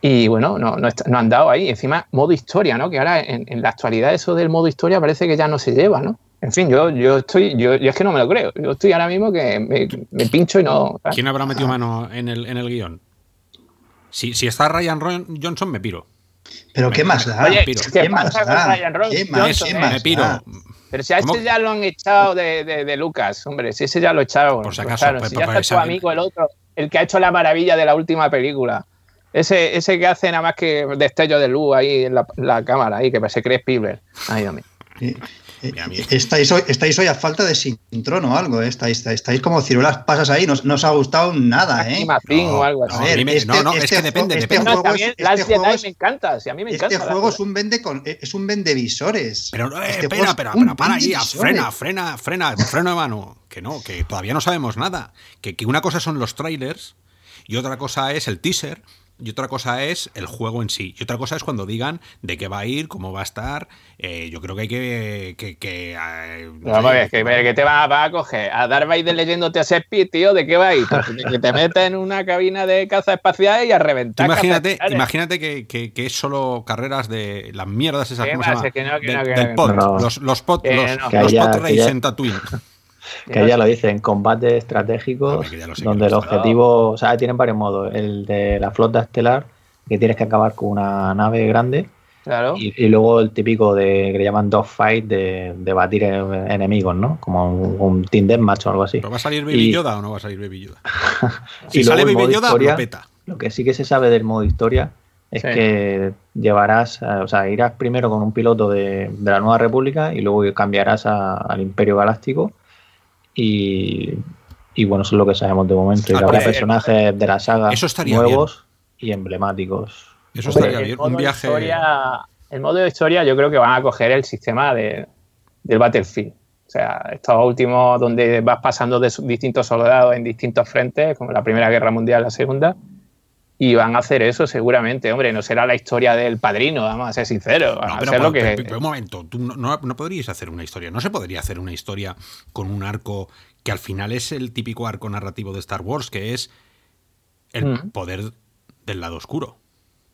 Y bueno, no, no, han dado ahí. Encima, modo historia, ¿no? Que ahora en, en, la actualidad eso del modo historia parece que ya no se lleva, ¿no? En fin, yo, yo estoy, yo, es que no me lo creo. Yo estoy ahora mismo que me, pincho y no. ¿Quién habrá metido mano en el, en el guion? Si, si está Ryan Johnson, me piro. Pero ¿qué más da? Oye, ¿qué, más da? Ryan ¿Qué más, me piro. Pero si a este ya lo han echado de, de, Lucas, hombre, si ese ya lo echaron. Por si acaso. Claro, si ya está tu amigo el otro, el que ha hecho la maravilla de la última película. Ese, ese que hace nada más que destello de luz ahí en la, la cámara, ahí, que se cree Spielberg. Ay, Dios mío. Estáis, hoy, estáis hoy a falta de sintrón o algo, ¿eh? estáis, estáis, como ciruelas pasas ahí, no, no, os ha gustado nada, ¿eh? No, o algo así. no, este, no, es este que depende, este depende. Juego es, este juego es, me encanta, si a mí me este encanta. Este juego es un vende con, es un vendevisores. Pero no, eh, espera, pero, pero para ahí, frena, frena, frena, freno de mano. Que no, que todavía no sabemos nada. Que, que una cosa son los trailers y otra cosa es el teaser y otra cosa es el juego en sí. Y otra cosa es cuando digan de qué va a ir, cómo va a estar. Eh, yo creo que hay que. que, que, eh, no sé, que, que, te va, va, a coger? ¿A dar Vader leyéndote a Speed, tío? ¿De qué va a ir? que te metes en una cabina de caza espacial y a reventar. Imagínate, imagínate que, que, es solo carreras de las mierdas esas. ¿Cómo se llama? Que no, que no, del pod. Los, los pod, los, los pod race en Tatooine. Que ya lo dicen, combates estratégicos, donde el objetivo, o sea, tienen varios modos. El de la flota estelar, que tienes que acabar con una nave grande. Claro. Y, luego el típico de que le llaman dogfight de, de batir enemigos, ¿no? Como un, un Team Deathmatch o algo así. ¿Pero va a salir Baby Yoda o no va a salir Baby Yoda? si sale Baby Yoda, historia, lo peta. Lo que sí que se sabe del modo historia es sí. que llevarás, o sea, irás primero con un piloto de, de la Nueva República y luego cambiarás a, al Imperio Galáctico y, y, bueno, eso es lo que sabemos de momento. Y ah, habrá personajes de la saga nuevos bien. y emblemáticos. Eso estaría bien. Un viaje. Historia, el modo de historia, yo creo que van a coger el sistema de, del Battlefield. O sea, estos últimos donde vas pasando de distintos soldados en distintos frentes, como la Primera Guerra Mundial, la Segunda, y van a hacer eso seguramente. Hombre, no será la historia del padrino, vamos a ser sinceros. No, pero, pero, lo que... pero, un momento, tú no, no, podrías hacer una historia. No se podría hacer una historia con un arco que al final es el típico arco narrativo de Star Wars, que es el mm. poder del lado oscuro.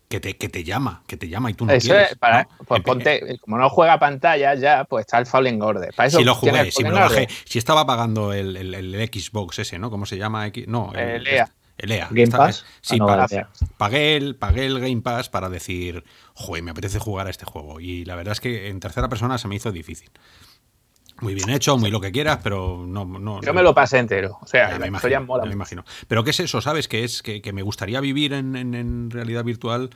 Que te, que te llama, que te llama y tú no eso quieres. Es para, ¿no? Pues ponte, como no juega pantalla ya, pues está el Fallen Order. Para eso si lo jugué, si me lo bajé, si estaba pagando el, el, el, Xbox ese, ¿no? ¿Cómo se llama? No, el, EA. EA. Game Pass. Sí, no, pagué, pagué, el, pagué el Game Pass para decir, joder, me apetece jugar a este juego. Y la verdad es que en tercera persona se me hizo difícil. Muy bien hecho, muy lo que quieras, pero no. no Yo no, me lo pasé entero. O sea, me imagino, mola me imagino. Pero ¿qué es eso? ¿Sabes? Que es que, que me gustaría vivir en, en, en realidad virtual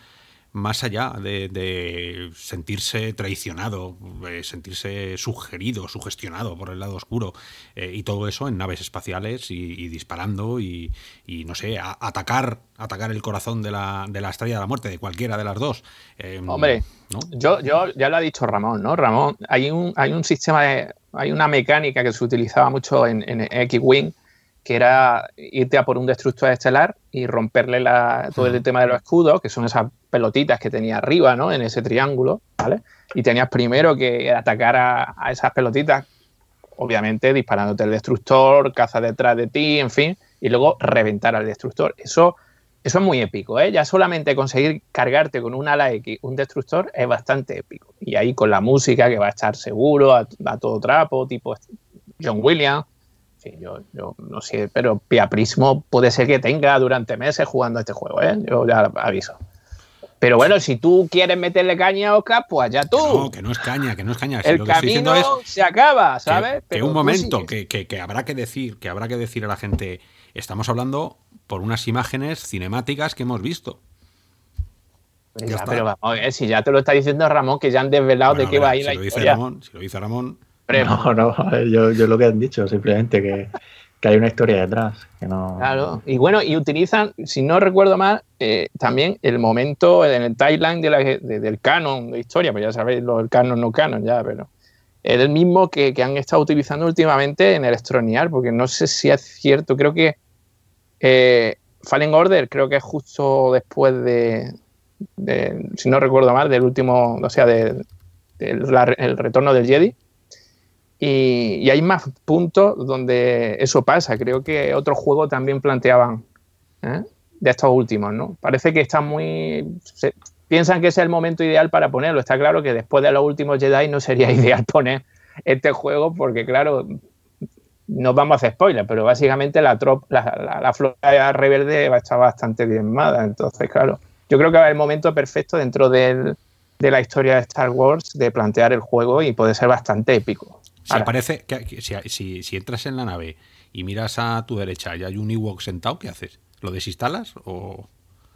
más allá de, de sentirse traicionado, eh, sentirse sugerido, sugestionado por el lado oscuro eh, y todo eso en naves espaciales y, y disparando y, y, no sé, a, atacar atacar el corazón de la, de la estrella de la muerte, de cualquiera de las dos. Eh, Hombre, ¿no? yo, yo ya lo ha dicho Ramón, ¿no? Ramón, hay un, hay un sistema de, hay una mecánica que se utilizaba mucho en, en X-Wing que era irte a por un destructor estelar y romperle la, todo el tema de los escudos, que son esas pelotitas que tenía arriba, ¿no? En ese triángulo, ¿vale? Y tenías primero que atacar a, a esas pelotitas, obviamente disparándote el destructor, caza detrás de ti, en fin, y luego reventar al destructor. Eso, eso es muy épico, ¿eh? Ya solamente conseguir cargarte con un ala X un destructor es bastante épico. Y ahí con la música que va a estar seguro, a, a todo trapo, tipo John Williams, Sí, yo, yo, no sé, pero Piaprismo puede ser que tenga durante meses jugando a este juego, ¿eh? Yo ya aviso. Pero bueno, si tú quieres meterle caña a Oscar, pues allá tú. No, que no es caña, que no es caña. El lo que camino es se acaba, ¿sabes? Que, pero que un momento, que, que, que, habrá que decir, que habrá que decir a la gente, estamos hablando por unas imágenes cinemáticas que hemos visto. Ya pero vamos si ya te lo está diciendo Ramón, que ya han desvelado bueno, de qué va a ir si la lo historia. Dice Ramón, si lo dice Ramón, no, no, yo, yo, lo que han dicho, simplemente que, que, hay una historia detrás. Que no... Claro, y bueno, y utilizan, si no recuerdo mal, eh, también el momento en el timeline de la, de, del canon de historia, pues ya sabéis, lo del canon no canon ya, pero es el mismo que, que, han estado utilizando últimamente en el Estronial, porque no sé si es cierto, creo que eh, Fallen Order, creo que es justo después de, de si no recuerdo mal, del último, o sea, de, de la, el retorno del Jedi. Y, y, hay más puntos donde eso pasa. Creo que otros juegos también planteaban ¿eh? de estos últimos, ¿no? Parece que están muy... Se, piensan que es el momento ideal para ponerlo. Está claro que después de los últimos Jedi no sería ideal poner este juego porque, claro, no vamos a hacer spoilers, pero básicamente la, trop, la, la, la flota rebelde va a estar bastante diezmada. Entonces, claro, yo creo que va a el momento perfecto dentro del, de la historia de Star Wars de plantear el juego y puede ser bastante épico. Ahora. que, si, si, si, entras en la nave y miras a tu derecha y hay un Ewok sentado, ¿qué haces? ¿Lo desinstalas o...?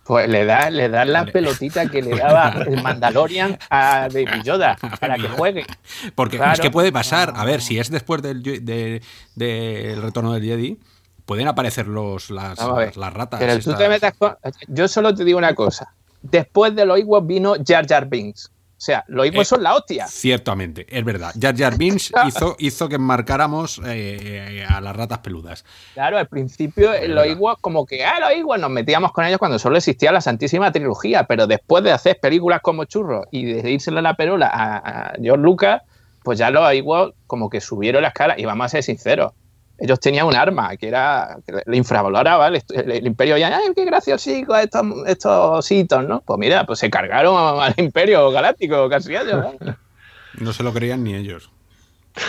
Pues le das le da la pelotita que le daba el Mandalorian a Baby Yoda para que juegue. Porque Claro. es que puede pasar, a ver, si es después del, de- del retorno del Jedi, pueden aparecer los, las, ratas. Pero tú te metas con- Yo solo te digo una cosa. Después de los Ewoks vino Jar Jar Binks. O sea, los Ewoks Eh, son la hostia. Ciertamente, es verdad. Jar Jar Binks hizo, hizo que marcáramos eh, a las ratas peludas. Claro, al principio Es los. Ewoks, como que, ah, los Ewoks nos metíamos con ellos cuando solo existía la Santísima Trilogía, pero después de hacer películas como Churros y de írselo la perola a, a George Lucas, pues ya los Ewoks como que subieron la escala y vamos a ser sinceros. Ellos tenían un arma que era que le infravaloraba el, el- el imperio ya, ay, qué graciosico estos, estos hitos, ¿no? Pues mira, pues se cargaron al imperio galáctico casi ellos. ¿no? No se lo creían ni ellos.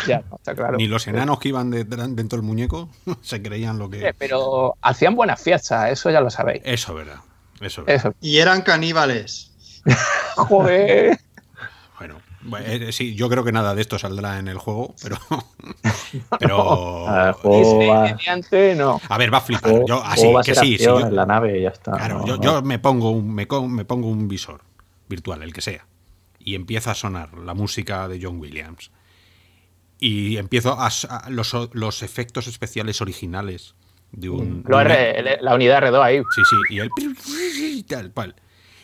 ya, no, está claro. Ni los enanos que iban dentro del muñeco se creían lo que. Pero hacían buenas fiestas, eso ya lo sabéis. Eso es verdad. Eso es verdad. Eso. Y eran caníbales. Joder. Bueno, eh, sí, yo creo que nada de esto saldrá en el juego, pero. pero. Ah, juego mediante, no. A ver, va a flipar. juego- Yo, así, va a que ser sí, sí. acción yo- en la nave ya está. Claro, no, yo, no. yo me pongo un me, me pongo un visor virtual, el que sea, y empieza a sonar la música de John Williams. Y empiezo a, a- los, los efectos especiales originales de un. Lo de un- R- el- la unidad R2 ahí. Sí, sí, y el. Tal, cual.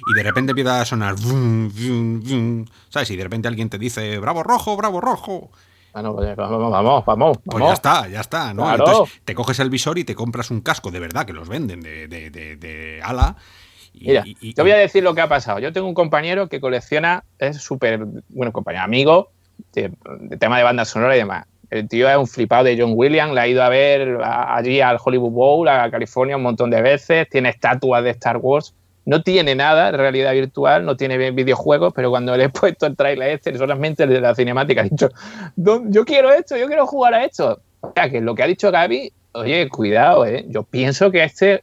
Y de repente empieza a sonar. vum, vum, vum, ¿Sabes? Y de repente alguien te dice: Bravo rojo, bravo rojo. Pues, vamos, vamos, vamos. Pues ya está, ya está, ¿no? Claro. Entonces te coges el visor y te compras un casco de verdad que los venden de, de, de, de ala. Y, Mira, y- y- te voy a decir lo que ha pasado. Yo tengo un compañero que colecciona, es súper, bueno, compañero, amigo, de, de tema de banda sonora y demás. El tío es un flipado de John Williams, le ha ido a ver a- allí al Hollywood Bowl, a California un montón de veces, tiene estatuas de Star Wars, no tiene nada de realidad virtual, no tiene videojuegos, pero cuando le he puesto el trailer este, solamente el de la cinemática, ha dicho, "¿Dó- yo quiero esto, yo quiero jugar a esto. O sea, que lo que ha dicho Gaby, oye, cuidado, ¿eh? yo pienso que este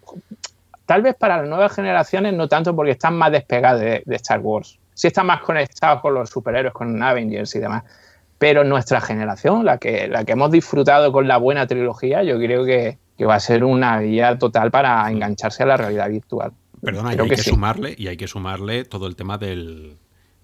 Tal vez para las nuevas generaciones no tanto porque están más despegados de, de Star Wars. Sí están más conectados con los superhéroes, con Avengers y demás. Pero nuestra generación, la que, la que hemos disfrutado con la buena trilogía, yo creo que, que va a ser una vía total para engancharse a la realidad virtual. Perdona, y hay que que, sí. sumarle, y hay que sumarle todo el tema del,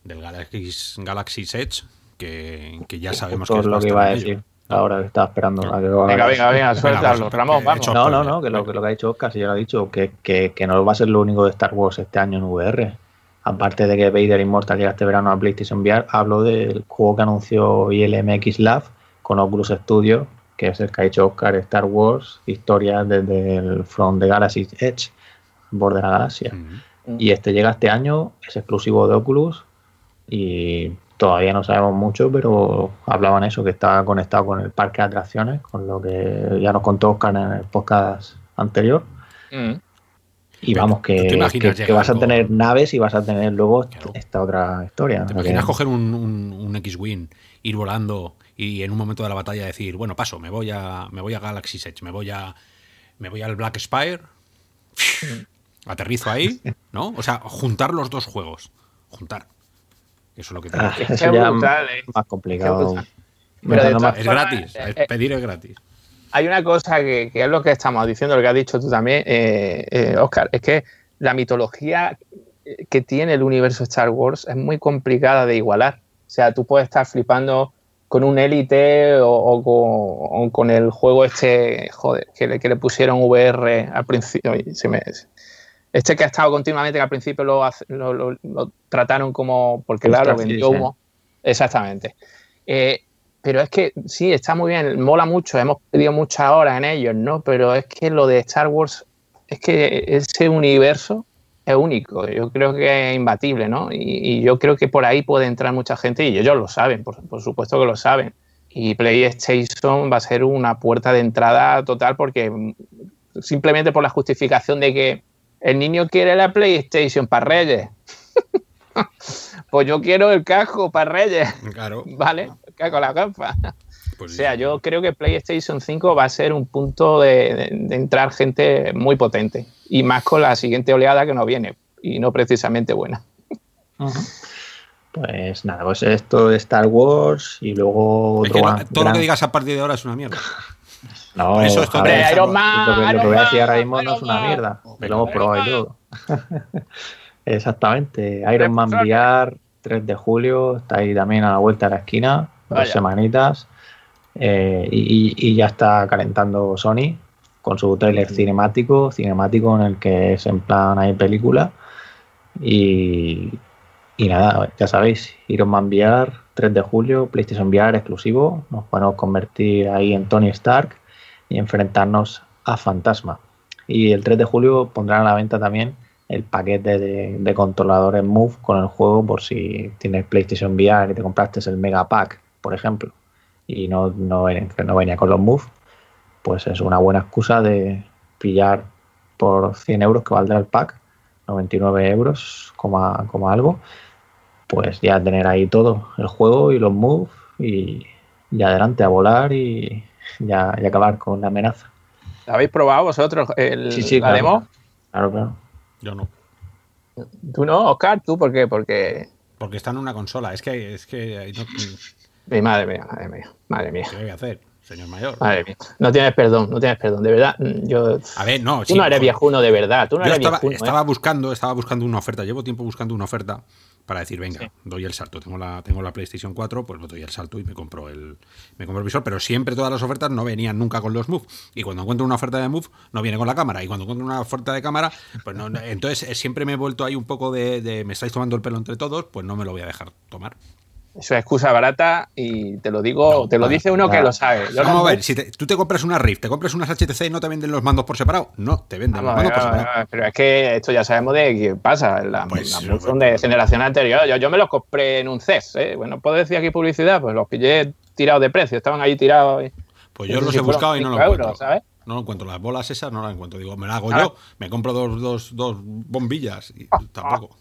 del Galaxy, Galaxy Edge, que, que ya sabemos Justo que es lo que iba a decir. ello. Ahora que estaba esperando a que lo Venga, venga, venga, suéltalo, pues, Ramón, vamos. No, no, no, que lo, que lo que ha dicho Oscar, si ya lo ha dicho, que, que, que no va a ser lo único de Star Wars este año en VR. Aparte de que Vader Immortal llega este verano a PlayStation VR, hablo del juego que anunció ILMX Lab con Oculus Studio, que es el que ha hecho Oscar Star Wars, historias desde el From the Galaxy Edge, borde de la galaxia. Mm. Y este llega este año, es exclusivo de Oculus y todavía no sabemos mucho, pero hablaban eso, que estaba conectado con el parque de atracciones, con lo que ya nos contó Oscar en el podcast anterior. Mm. Y vamos, ¿tú te que, que- vas a con- tener naves y vas a tener luego Claro. esta otra historia. ¿Te imaginas que- coger un, un, un X-Wing, ir volando y en un momento de la batalla decir, bueno, paso, me voy a, me voy a Galaxy Edge, me voy a me voy al Black Spire, aterrizo ahí, ¿no? O sea, juntar los dos juegos. Juntar. Eso es lo que tengo. Ah, Es eso que ya brutal, eh. más complicado. Pero de Es gratis, eh, es- pedir es gratis. hay una cosa que, que es lo que estamos diciendo, lo que has dicho tú también, eh, eh, Oscar, es que la mitología que tiene el universo Star Wars es muy complicada de igualar. O sea, tú puedes estar flipando con un Elite o, o con, o con el juego este, joder, que le, que le pusieron VR al principio. Se me- este que ha estado continuamente, que al principio lo, lo- lo- lo trataron como, porque claro, vendió humo. Exactamente. Eh, pero es que sí, está muy bien, mola mucho, hemos pedido muchas horas en ellos, ¿no? Pero es que lo de Star Wars, es que ese universo es único, yo creo que es imbatible, ¿no? Y, y yo creo que por ahí puede entrar mucha gente y ellos lo saben, por, por supuesto que lo saben. Y PlayStation va a ser una puerta de entrada total porque simplemente por la justificación de que el niño quiere la PlayStation para Reyes. pues yo quiero el casco para Reyes. Claro. ¿vale? Que con la gafa. Pues O sea, yo creo que PlayStation 5 va a ser un punto de, de- de entrar gente muy potente. Y más con la siguiente oleada que nos viene. Y no precisamente buena. Pues nada, pues esto de Star Wars y luego Es otro que no- gran- todo lo que digas a partir de ahora es una mierda. No, Por eso esto de ver, Iron Man, lo que, lo que Iron voy a decir ahora mismo no es una mierda, lo hemos probado y todo. Exactamente. Iron Man VR, 3 de julio, está ahí también a la vuelta de la esquina, dos semanitas. Eh, y, ya está calentando Sony con su trailer cinemático, cinemático en el que es en plan hay película. Y, y nada, ya sabéis, Iron Man VR, 3 de julio, PlayStation VR exclusivo. Nos podemos convertir ahí en Tony Stark y enfrentarnos a Fantasma. Y el 3 de julio pondrán a la venta también el paquete de, controladores Move con el juego por si tienes PlayStation VR y te compraste el Mega Pack, por ejemplo, y no, no, no venía con los Move, pues es una buena excusa de pillar por 100 euros que valdrá el pack, 99 euros como, como algo, pues ya tener ahí todo, el juego y los Move y, ya adelante a volar y ya, acabar con la amenaza. ¿Habéis probado vosotros el, sí, la demo? Claro, claro. Yo no. ¿Tú no, Oscar? ¿Tú por qué? Porque... Porque está en una consola. Es que... Es que no... Madre mía, madre mía, madre mía. ¿Qué voy a hacer? señor mayor. Madre mía. No tienes perdón, no tienes perdón. De verdad, yo. A ver, no. Tú no eres viejuno de verdad. Tú no eres estaba, viejuno, estaba ¿eh? buscando, estaba buscando una oferta. Llevo tiempo buscando una oferta para decir, venga, doy el salto. Tengo la, tengo la PlayStation 4, pues lo doy el salto y me compro el, me compro el visor. Pero siempre todas las ofertas no venían nunca con los Move. Y cuando encuentro una oferta de Move, no viene con la cámara. Y cuando encuentro una oferta de cámara, pues no. entonces eh, siempre me he vuelto ahí un poco de, de me estáis tomando el pelo entre todos, pues no me lo voy a dejar tomar. Eso es excusa barata y te lo digo, te lo dice uno que lo sabe. Vamos a ver, si tú te compras una Rift, te compras unas HTC y no te venden los mandos por separado, no, te venden los mandos por separado. pero es que esto ya sabemos de qué pasa, la, pues, son de generación anterior. Yo, me los compré en un CES, ¿eh? bueno, puedo decir aquí publicidad, pues los pillé tirados de precio, estaban ahí tirados. Pues yo los he buscado y no los encuentro. ¿sabes? No lo encuentro. Las bolas esas no las encuentro. Digo, me las hago yo. Me compro dos, dos, dos bombillas y tampoco.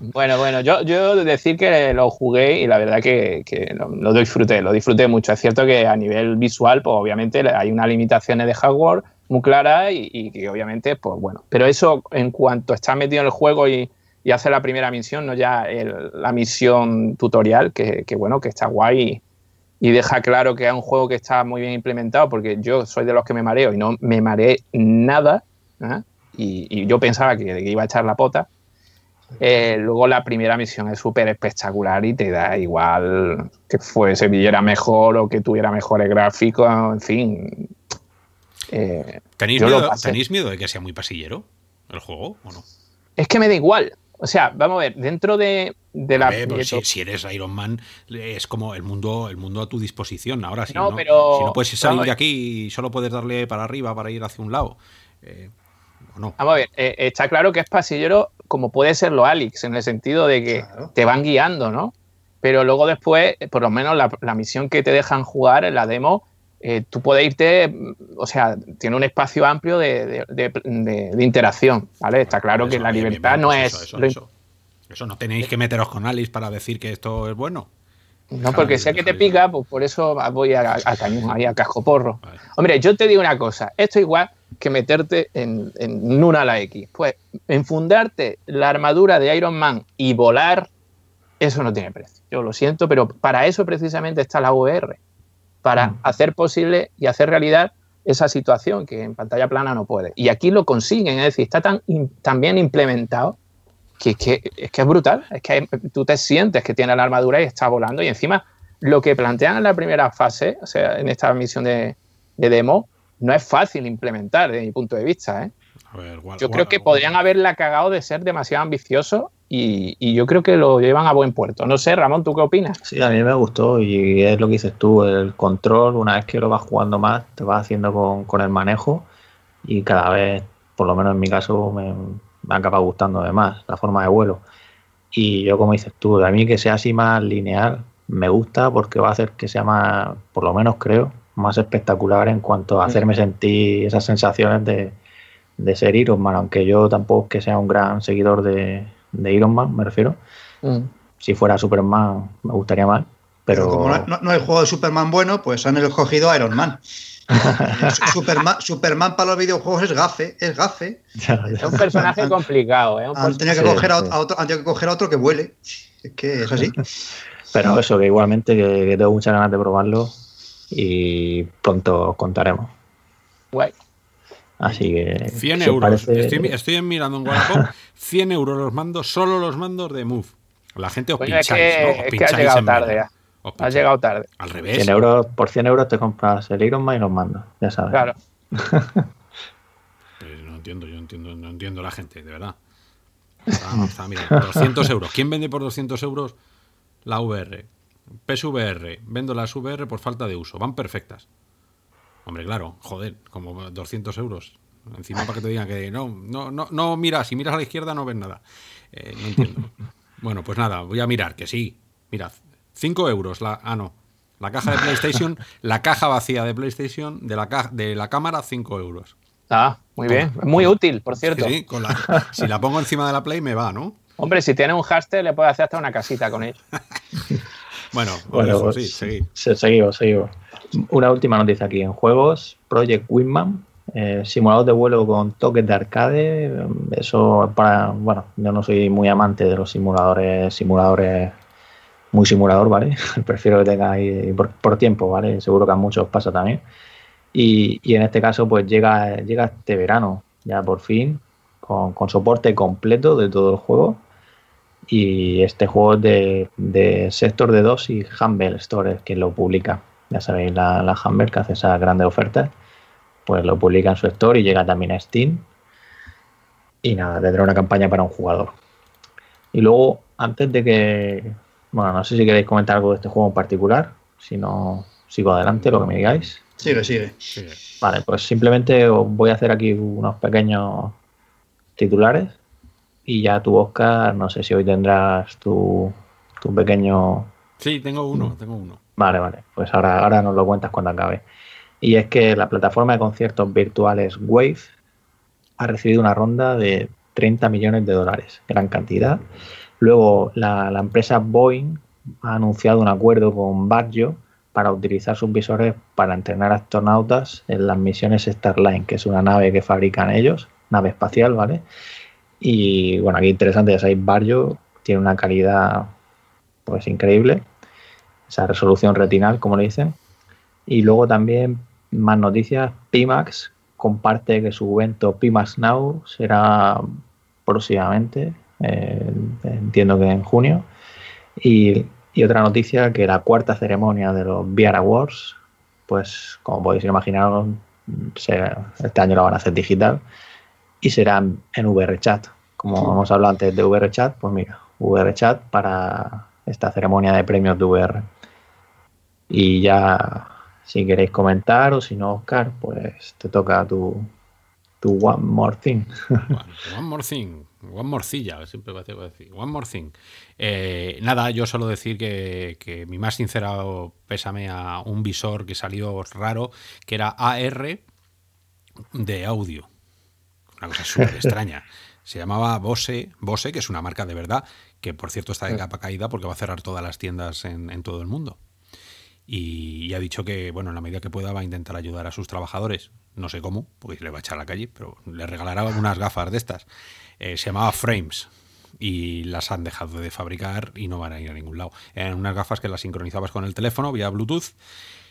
Bueno, bueno, yo, yo decir que lo jugué y la verdad que, lo, disfruté, lo disfruté mucho. Es cierto que a nivel visual, pues obviamente hay unas limitaciones de hardware muy claras y, que obviamente, pues bueno, pero eso en cuanto está metido en el juego y, hace la primera misión, no ya la misión tutorial, que, bueno, que está guay y, deja claro que es un juego que está muy bien implementado, porque yo soy de los que me mareo y no me mareé nada, ¿eh? y, yo pensaba que iba a echar la pota eh, luego la primera misión es súper espectacular y te da igual que fuese viera mejor o que tuviera mejores gráficos, en fin. Eh, ¿Tenéis, miedo, de que sea muy pasillero el juego o no? Es que me da igual. O sea, vamos a ver, dentro de, la. si, eres Iron Man, es como el mundo, el mundo a tu disposición. Ahora, si no, si no puedes salir de aquí y solo puedes darle para arriba para ir hacia un lado. Eh, Vamos a ver, está claro que es pasillero como puede ser lo Alex, en el sentido de que te van guiando, ¿no? Pero luego después, por lo menos la, misión que te dejan jugar en la demo, eh, tú puedes irte, o sea, tiene un espacio amplio de, interacción, ¿vale? Está claro que la libertad no es... Eso, eso, no tenéis que meteros con Alice para decir que esto es bueno. No, porque sé que te pica, pues por eso voy a, a cañón, ahí a casco porro. Hombre, yo te digo una cosa, esto igual que meterte en, en una la X. Pues enfundarte la armadura de Iron Man y volar, eso no tiene precio. Yo lo siento, pero para eso precisamente está la VR, para mm. hacer posible y hacer realidad esa situación que en pantalla plana no puede. Y aquí lo consiguen, es decir, está tan, tan bien implementado que, que, es que es brutal, es que tú te sientes que tiene la armadura y está volando y encima lo que plantean en la primera fase, o sea, en esta misión de, de demo, no es fácil implementar desde mi punto de vista. ¿eh? yo creo que podrían haberla cagado de ser demasiado ambicioso y, yo creo que lo llevan a buen puerto. No sé, Ramón, ¿tú qué opinas? Sí, a mí me gustó y es lo que dices tú, el control, una vez que lo vas jugando más, te vas haciendo con, el manejo y cada vez, por lo menos en mi caso, me, me acaba gustando de más la forma de vuelo. Y yo, como dices tú, a mí que sea así más lineal, me gusta porque va a hacer que sea más, por lo menos creo, más espectacular en cuanto a hacerme sentir esas sensaciones de, de ser Iron Man, aunque yo tampoco que sea un gran seguidor de, de Iron Man, me refiero. Mm. Si fuera Superman me gustaría más. Pero, como no, hay juego de Superman bueno, pues han escogido Iron Man. Superman, Superman, para los videojuegos es gafe, es gafe. Es un personaje complicado. ¿eh? han, tenido que coger a otro, que coger a otro que vuele. Es que es así. Pero eso, que igualmente que tengo muchas ganas de probarlo y pronto os contaremos. Guay. Así que. 100 si os euros. parece- Estoy, estoy mirando en Wallapop. 100 euros los mandos, solo los mandos de Move. La gente os es pincháis, que, ¿no? Os es que has pincháis llegado tarde ya. Pincháis. llegado tarde. Al revés. 100 euros, por 100 euros te compras el Iron Man y los mandos, ya sabes. Claro. Pues no entiendo, yo entiendo, no entiendo la gente, de verdad. Está, está, mira, 200 euros. ¿Quién vende por 200 euros la VR? PSVR. Vendo las VR por falta de uso. Van perfectas. Hombre, claro, joder, como 200 euros. Encima para que te digan que no, no, no, no miras, si miras a la izquierda no ves nada. Eh, no entiendo. Bueno, pues nada, voy a mirar, que sí. Mirad, 5 euros. La, ah, no. La caja de PlayStation, la caja vacía de PlayStation, de la, ca- de la cámara, 5 euros. Ah, muy bien. Muy útil, por cierto. Sí, con la- si la pongo encima de la Play me va, ¿no? Hombre, si tienes un haster, le puedes hacer hasta una casita con él. Bueno, Bueno, dejo, pues, sí, seguid. se- seguimos, seguimos. Una última noticia aquí en juegos: Project Wingman, eh, simulador de vuelo con toques de arcade. Eso para. Bueno, yo no soy muy amante de los simuladores, simuladores muy simulador, ¿vale? Prefiero que tenga ahí por, por tiempo, ¿vale? Seguro que a muchos pasa también. Y, y en este caso, pues llega, llega este verano, ya por fin, con, con soporte completo de todo el juego. Y este juego es de, de Sector de 2 y Humble Store, que lo publica. Ya sabéis, la, la Humble que hace esas grandes ofertas, pues lo publica en su store y llega también a Steam. Y nada, tendrá una campaña para un jugador. Y luego, antes de que. Bueno, no sé si queréis comentar algo de este juego en particular. Si no, sigo adelante, lo que me digáis. Sigue, sigue. Sigue. Vale, pues simplemente os voy a hacer aquí unos pequeños titulares. Y ya tú, Oscar, no sé si hoy tendrás tu, tu pequeño Sí, tengo uno, tengo uno. Vale, vale. Pues ahora, ahora nos lo cuentas cuando acabe. Y es que la plataforma de conciertos virtuales Wave ha recibido una ronda de 30 millones de dólares. Gran cantidad. Luego, la, la empresa Boeing ha anunciado un acuerdo con Baggio para utilizar sus visores para entrenar astronautas en las misiones Starline, que es una nave que fabrican ellos, nave espacial, ¿vale? Y bueno, aquí interesante, ya sabéis, Baggio tiene una calidad pues increíble esa resolución retinal, como le dicen. Y luego también más noticias, Pimax comparte que su evento Pimax Now será próximamente, eh, entiendo que en junio. Y, otra noticia, que la cuarta ceremonia de los VR Awards, pues como podéis imaginar, este año la van a hacer digital y será en, VRChat. Como hemos hablado antes de VRChat, pues mira, VRChat para esta ceremonia de premios de VR. Y ya, si queréis comentar o si no, Oscar, pues te toca tu, tu One More Thing. One more thing, one morcilla, siempre va a decir, one more thing. Eh, nada, yo solo decir que, que mi más sincero pésame a un visor que salió raro, que era AR de audio. Una cosa súper extraña. Se llamaba Bose, Bose, que es una marca de verdad, que por cierto está de capa caída porque va a cerrar todas las tiendas en, en todo el mundo. Y, y ha dicho que, bueno, en la medida que pueda va a intentar ayudar a sus trabajadores. No sé cómo, porque le va a echar a la calle, pero le regalará unas gafas de estas. Eh, se llamaba Frames y las han dejado de fabricar y no van a ir a ningún lado. Eran unas gafas que las sincronizabas con el teléfono vía Bluetooth,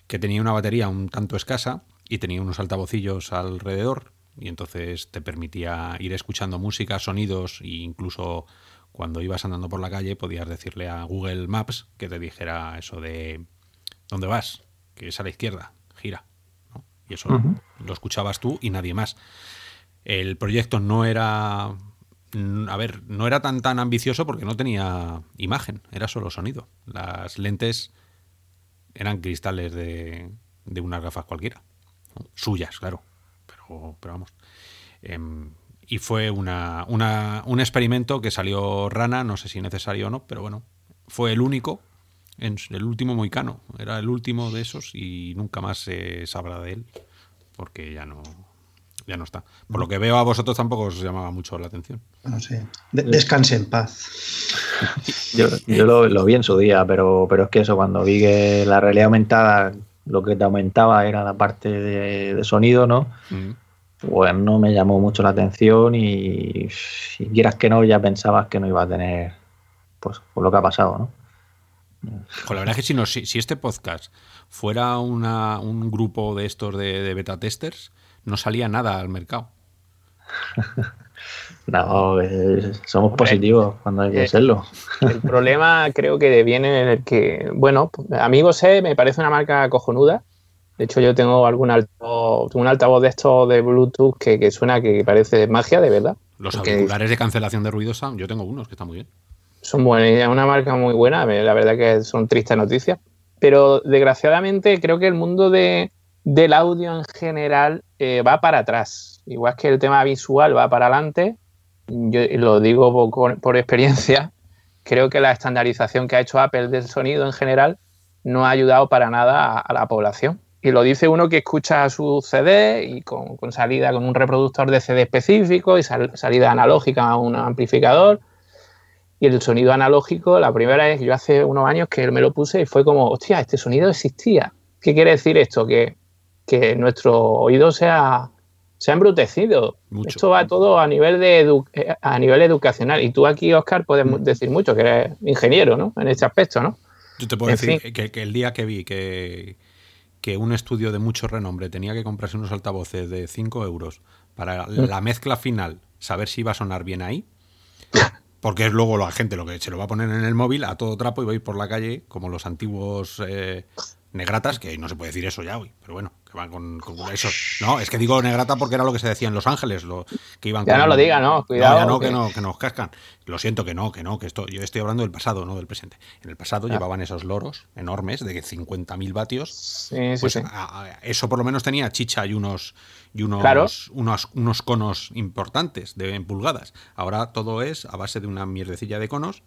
que tenía una batería un tanto escasa y tenía unos altavocillos alrededor y entonces te permitía ir escuchando música, sonidos e incluso cuando ibas andando por la calle podías decirle a Google Maps que te dijera eso de ¿dónde vas? Que es a la izquierda, gira. ¿no? Y eso lo escuchabas tú y nadie más. El proyecto no era a ver, no era tan tan ambicioso porque no tenía imagen, era solo sonido. Las lentes eran cristales de, de unas gafas cualquiera. ¿no? Suyas, claro. Pero, pero vamos. Em, y fue una, una- un experimento que salió rana, no sé si necesario o no, pero bueno, fue el único, en, el último moicano. Era el último de esos y nunca más se sabrá de él porque ya no, ya no está. Por lo que veo a vosotros tampoco os llamaba mucho la atención. No sé. De- descanse en paz. Yo, yo lo, lo vi en su día, pero, pero es que eso, cuando vi que la realidad aumentada, lo que te aumentaba era la parte de, de sonido, ¿no? Pues no me llamó mucho la atención y si quieras que no, ya pensabas que no iba a tener, pues, pues lo que ha pasado, ¿no? Con la verdad es que si, no, si, si este podcast fuera una, un grupo de estos de, de beta testers, no salía nada al mercado. No, eh, somos positivos cuando hay que eh, serlo. El problema creo que viene en el que, bueno, Amigos E me parece una marca cojonuda. De hecho, yo tengo algún altavoz, un altavoz de estos de Bluetooth que, que suena que parece magia, de verdad. Los auriculares de cancelación de ruido, Sam, yo tengo unos que están muy bien. son buenas, es una marca muy buena, la verdad que son tristes noticias. Pero desgraciadamente creo que el mundo de, del audio en general eh, va para atrás. Igual que el tema visual va para adelante, yo lo digo por, experiencia, creo que la estandarización que ha hecho Apple del sonido en general no ha ayudado para nada a, la población. Y lo dice uno que escucha su CD y con, salida con un reproductor de CD específico y sal- salida analógica a un amplificador. Y el sonido analógico, la primera vez, yo hace unos años que me lo puse y fue como, hostia, este sonido existía. ¿Qué quiere decir esto? Que, que nuestro oído se ha, se ha embrutecido. Mucho. Esto va todo a nivel, de eh, a nivel educacional. Y tú aquí, Oscar, puedes mu- decir mucho, que eres ingeniero, ¿no? En este aspecto, ¿no? Yo te puedo En decir que el día que vi que, que un estudio de mucho renombre tenía que comprarse unos altavoces de 5 euros para Mm. la mezcla final, saber si iba a sonar bien ahí, porque es luego la gente lo que se lo va a poner en el móvil a todo trapo y va a ir por la calle como los antiguos eh, negratas, que no se puede decir eso ya hoy, pero bueno, que van con, con eso. No, es que digo negrata porque era lo que se decía en Los Ángeles, lo, que iban Ya con- no lo diga, ¿no? Cuidado, ya no, que que- no, que nos cascan. Lo siento que no, que no, que esto, yo estoy hablando del pasado, no del presente. En el pasado Ah. llevaban esos loros enormes de 50.000 vatios. Sí, sí, Pues sí. a- a- eso por lo menos tenía chicha y unos y unos, Claro. unos, unos conos importantes de en pulgadas. Ahora todo es a base de una mierdecilla de conos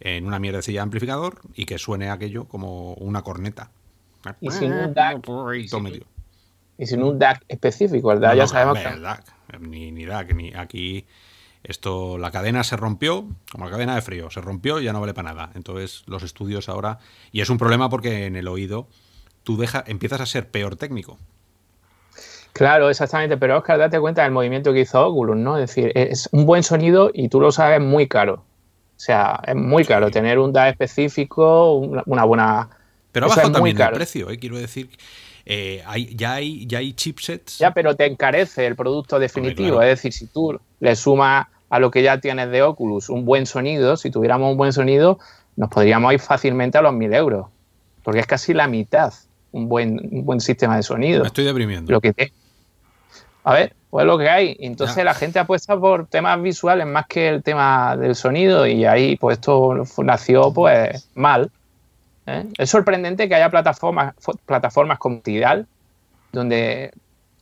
en una mierdecilla de amplificador y que suene aquello como una corneta. Y sin un DAC. Y sin un DAC específico, ¿verdad? No, ya sabemos que... DAC, ni, ni DAC, ni aquí esto, la cadena se rompió, como la cadena de frío, se rompió y ya no vale para nada. Entonces los estudios ahora, y es un problema porque en el oído tú deja, empiezas a ser peor técnico. Claro, exactamente. Pero Oscar, date cuenta del movimiento que hizo Oculus, ¿no? Es decir, es un buen sonido y tú lo sabes muy caro. O sea, es muy caro Sí. tener un DAC específico, una buena... Pero ha bajado es también el precio, eh, quiero decir. eh, hay, ya, hay, ya hay chipsets. Ya, pero te encarece el producto definitivo. claro. Es decir, si tú le sumas a lo que ya tienes de Oculus un buen sonido, si tuviéramos un buen sonido, nos podríamos ir fácilmente a los 1000 euros. Porque es casi la mitad un buen, un buen sistema de sonido. Me estoy deprimiendo. lo que te- A ver, pues lo que hay. Entonces Ya. la gente apuesta por temas visuales más que el tema del sonido y ahí pues esto nació pues mal. ¿Eh? Es sorprendente que haya plataformas, fo- plataformas como Tidal donde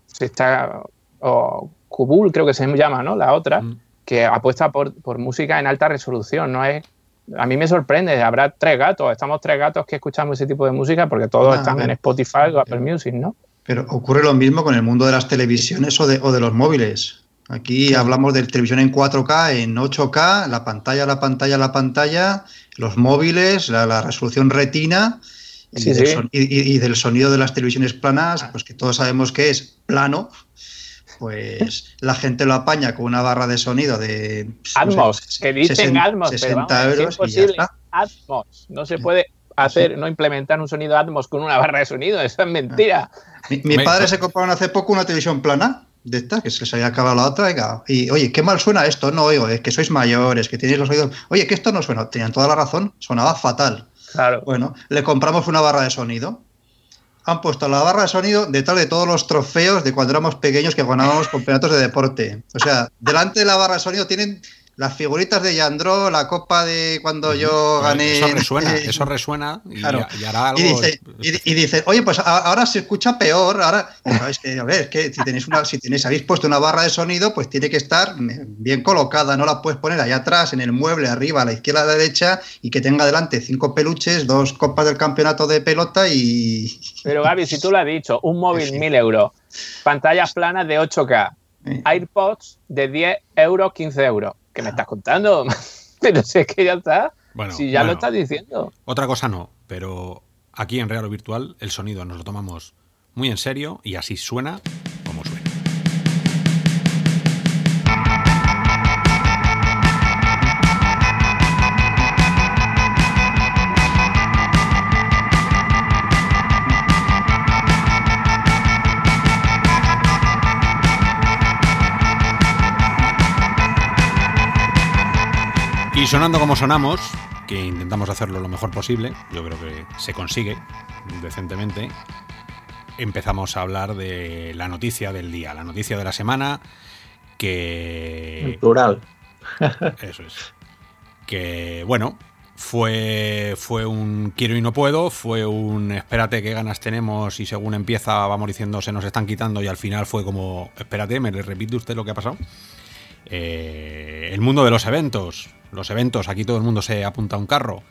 se está, o Kubul creo que se llama, ¿no? La otra, Mm. que apuesta por, por música en alta resolución, no es... A mí me sorprende, habrá tres gatos, estamos tres gatos que escuchamos ese tipo de música porque todos Ah, están en Spotify o Apple Music, ¿no? Pero ocurre lo mismo con el mundo de las televisiones o de, o de los móviles. Aquí hablamos de televisión en 4K, en 8K, la pantalla, la pantalla, la pantalla, los móviles, la, la resolución retina y, Sí, del sí. son- y- y- y del sonido de las televisiones planas, pues que todos sabemos que es plano, pues la gente lo apaña con una barra de sonido de pues, no sé, Atmos, que dicen 60 Atmos, pero 60 vamos, es euros y ya está. Atmos, no se puede hacer, no implementar un sonido Atmos con una barra de sonido, eso es mentira. Mi, mi padre se compraron hace poco una televisión plana de esta, que se les había acabado la otra, venga, y oye, qué mal suena esto, no oigo, es que sois mayores, que tenéis los oídos, oye, que esto no suena, tenían toda la razón, sonaba fatal. Claro. Bueno, le compramos una barra de sonido. Han puesto la barra de sonido detrás de todos los trofeos de cuando éramos pequeños que ganábamos campeonatos de deporte. O sea, delante de la barra de sonido tienen las figuritas de Yandro, la copa de cuando yo gané. Eso resuena, eso resuena y, Claro. y hará algo. y dice, y, y dice, oye, pues a- ahora se escucha peor. Ahora, No, es que, a ver, es que si tenéis una, si tenéis, habéis puesto una barra de sonido, pues tiene que estar bien colocada. No la puedes poner allá atrás, en el mueble, arriba, a la izquierda, a la derecha, y que tenga delante cinco peluches, dos copas del campeonato de pelota y. Pero Gaby, si tú lo has dicho, un móvil Sí. 1000 euros, pantallas planas de 8K, Eh, AirPods de 10 euros, 15 euros. ¿Qué me estás contando? Pero si es que ya está. Bueno, si ya bueno. lo estás diciendo. Otra cosa no, pero aquí en Real o Virtual el sonido nos lo tomamos muy en serio y así suena. Y sonando como sonamos, que intentamos hacerlo lo mejor posible, yo creo que se consigue decentemente, empezamos a hablar de la noticia del día, la noticia de la semana, que... Plural. Eso es. Que, bueno, fue, fue un quiero y no puedo, fue un espérate qué ganas tenemos y según empieza vamos diciendo se nos están quitando y al final fue como espérate, me repite usted lo que ha pasado. Eh, el mundo de los eventos. Los eventos, aquí todo el mundo se apunta a un carro.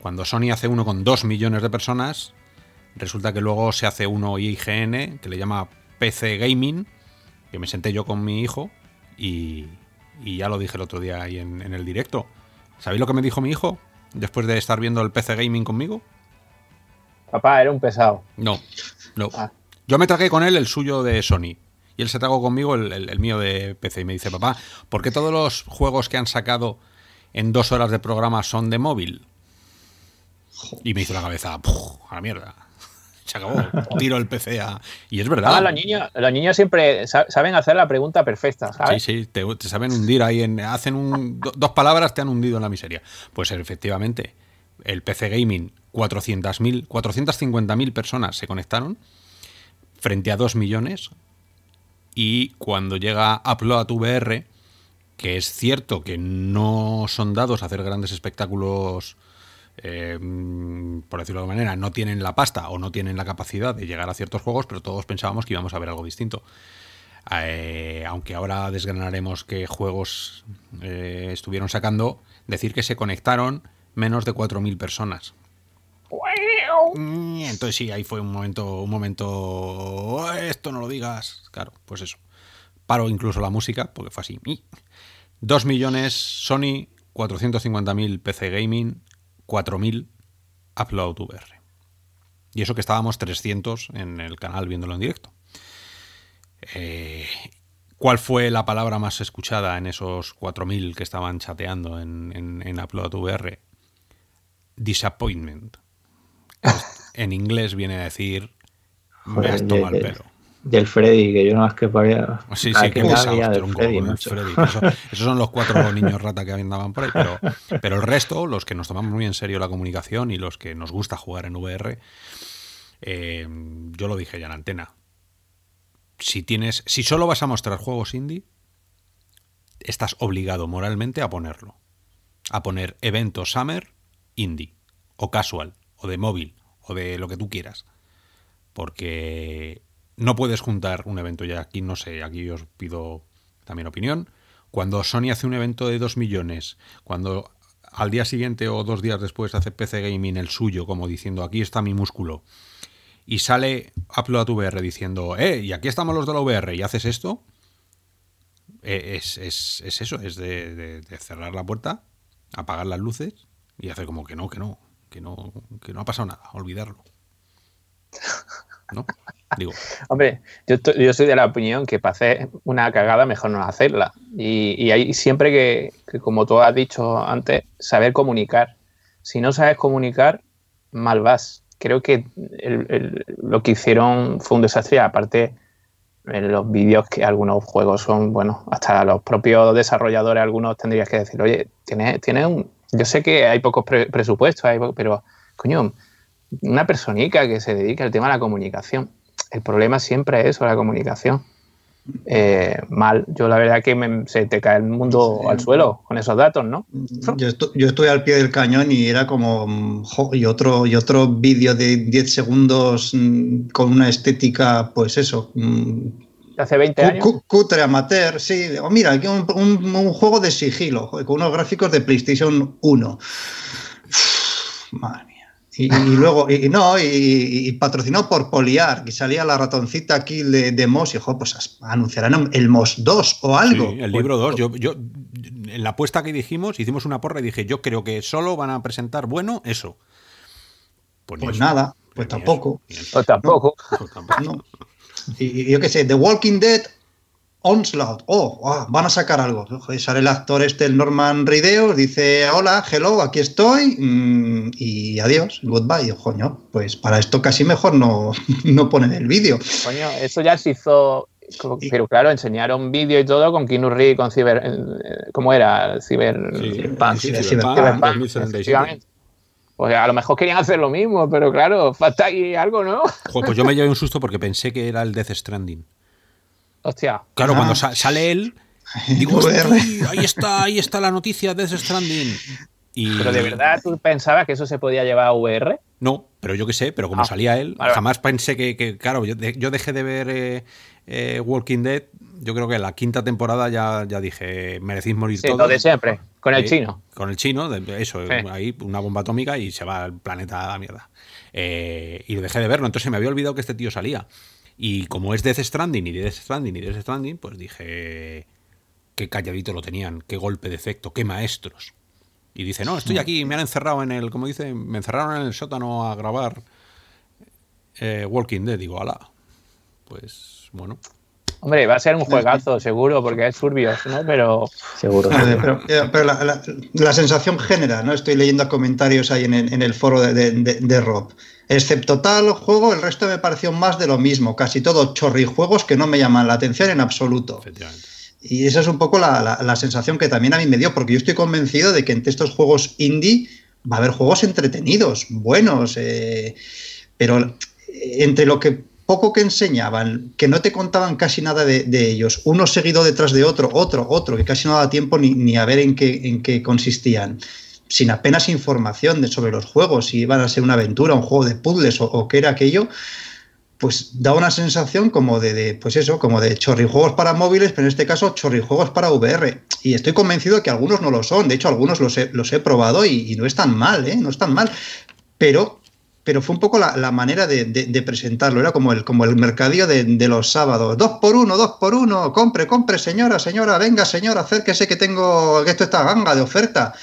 Cuando Sony hace uno con 2 millones de personas, resulta que luego se hace uno IGN, que le llama PC Gaming, que me senté yo con mi hijo y, y ya lo dije el otro día ahí en, en el directo. ¿Sabéis lo que me dijo mi hijo después de estar viendo el PC Gaming conmigo? Papá, era un pesado. No, no. Ah. Yo me tragué con él el suyo de Sony. Y él se tragó conmigo el, el- el mío de PC. Y me dice, papá, ¿por qué todos los juegos que han sacado en dos horas de programa son de móvil? Y me hizo la cabeza, "Puf, a la mierda. Se acabó. Tiro el PC a... Y es verdad. Ah, los niños, los niños siempre sa- saben hacer la pregunta perfecta, Sí, ¿sabes? sí, te, te saben hundir ahí en. Hacen un, do- dos palabras, te han hundido en la miseria. Pues efectivamente, el PC Gaming, 400.000, 450.000 personas se conectaron frente a 2 millones. Y cuando llega Upload VR, que es cierto que no son dados a hacer grandes espectáculos, eh, por decirlo de alguna manera, no tienen la pasta o no tienen la capacidad de llegar a ciertos juegos, pero todos pensábamos que íbamos a ver algo distinto. Eh, aunque ahora desgranaremos qué juegos eh, estuvieron sacando, decir que se conectaron menos de 4.000 personas. Mm, Entonces sí, ahí fue un momento, un momento, "Oh, esto no lo digas. Claro, pues eso. Paro incluso la música, porque fue así. 2 millones Sony, 450.000 PC Gaming, 4.000 Upload VR. Y eso que estábamos 300 en el canal viéndolo en directo. Eh, ¿Cuál fue la palabra más escuchada en esos 4.000 que estaban chateando en, en, en Upload VR? Disappointment. En inglés viene a decir me has tomado de- el de- pelo. Del Freddy, que yo no más que paría. Sí, Ah, sí, que ya pesado, había del tronco, Freddy. Freddy. Eso- esos son los cuatro niños rata que andaban por ahí, pero, pero el resto, los que nos tomamos muy en serio la comunicación y los que nos gusta jugar en VR, eh, yo lo dije ya en antena. Si tienes, si solo vas a mostrar juegos indie, estás obligado moralmente a ponerlo. A poner evento Summer indie, o casual, o de móvil, o de lo que tú quieras. Porque no puedes juntar un evento, ya aquí no sé, aquí os pido también opinión. Cuando Sony hace un evento de 2 millones, cuando al día siguiente o dos días después hace PC Gaming el suyo, como diciendo aquí está mi músculo, y sale Upload VR diciendo, eh, y aquí estamos los de la VR, y haces esto, eh, es, es- es eso, es de, de- cerrar la puerta, apagar las luces y hacer como que no, que no, que no, que no ha pasado nada, olvidarlo. ¿No? Hombre, yo, yo soy de la opinión que para hacer una cagada mejor no hacerla. Y, y hay siempre que, como tú has dicho antes, saber comunicar. Si no sabes comunicar, mal vas. Creo que lo que hicieron fue un desastre. Aparte, en los vídeos que algunos juegos son, bueno, hasta los propios desarrolladores, algunos tendrías que decir, oye, tienes, tienes un... Yo sé que hay pocos pre- presupuestos, pero, coño, una personita que se dedica al tema de la comunicación. El problema siempre es eso, la comunicación. Eh, mal. Yo la verdad que me- se te cae el mundo Sí. al suelo con esos datos, ¿no? Yo, estu- yo estuve al pie del cañón y era como. jo, y otro, y otro vídeo de 10 segundos mm, con una estética, pues eso. mm, Hace 20 cu- años. cu- cutre amateur, sí. O mira, aquí un, un- un juego de sigilo, con unos gráficos de PlayStation 1. Uf, madre. Y, y luego, y, y no, y, y patrocinado por Poliar, que salía la ratoncita aquí de, de Moss, y jo, pues anunciarán el Moss 2 o algo. Sí, el libro 2. Yo, yo, en la apuesta que dijimos, hicimos una porra y dije, yo creo que solo van a presentar bueno eso. Pues eso, nada, pues tampoco. eso. Pues tampoco. Pues tampoco. No. Y, y yo qué sé, The Walking Dead Onslaught. Oh, van a sacar algo. Joder, Sale el actor este, el Norman Reedus, dice, hola, hello, aquí estoy, mm, y adiós, goodbye. Yo, coño, pues para esto casi mejor no, no ponen el vídeo. Coño, eso ya se hizo, pero claro, enseñaron vídeo y todo con Keanu Reeves, con Ciber. eh, ¿Cómo era? Ciber. Cyberpunk, sí, sí, Cyberpunk, Cyberpunk, 2077. efectivamente. Pues a lo mejor querían hacer lo mismo, pero claro, falta ahí algo, ¿no? Joder, pues yo me llevé un susto porque pensé que era el Death Stranding. Hostia. Claro, Ah. cuando sa- sale él, digo, VR. "Hostia, ahí está, ahí está la noticia Death Stranding. Y Pero de verdad, ¿tú pensabas que eso se podía llevar a VR? No, pero yo qué sé, pero como Ah, salía él, vale. jamás pensé que, que, claro, yo, de- yo dejé de ver eh, eh, Walking Dead, yo creo que en la quinta temporada ya, ya dije, merecís morir Sí, todos. lo de siempre, con el Sí, chino. Con el chino, de- eso, Sí. ahí una bomba atómica y se va el planeta a la mierda. Eh, y lo dejé de verlo, entonces me había olvidado que este tío salía. Y como es Death Stranding y Death Stranding y Death Stranding, pues dije, qué calladito lo tenían, qué golpe de efecto, qué maestros. Y dice, no, estoy aquí, me han encerrado en el, como dice, me encerraron en el sótano a grabar eh, Walking Dead. Digo, ala, pues bueno. Hombre, va a ser un juegazo, seguro, porque es turbios, ¿no? Pero Seguro. Pero, eh, pero la, la- la sensación general, ¿no? Estoy leyendo comentarios ahí en el, en el foro de, de- de- de Rob. Excepto tal juego, el resto me pareció más de lo mismo. Casi todo chorrijuegos que no me llaman la atención en absoluto. Efectivamente. Y esa es un poco la, la- la sensación que también a mí me dio, porque yo estoy convencido de que entre estos juegos indie va a haber juegos entretenidos, buenos, eh, pero eh, entre lo que poco que enseñaban, que no te contaban casi nada de, de ellos, uno seguido detrás de otro, otro, otro, que casi no daba tiempo ni, ni a ver en qué, en qué consistían, sin apenas información de, sobre los juegos, si iban a ser una aventura, un juego de puzzles o, qué era aquello, pues da una sensación como de, pues eso, como de chorrijuegos para móviles, pero en este caso chorrijuegos para VR. Y estoy convencido que algunos no lo son. De hecho, algunos los he, los he probado y, no están mal, ¿eh? No están mal. Pero, pero fue un poco la, la manera de, presentarlo. Era como el, como el mercadillo de, de los sábados. Dos por uno, dos por uno. Compre, compre, señora, señora. Venga, señora, acérquese que tengo, que esto está ganga de oferta.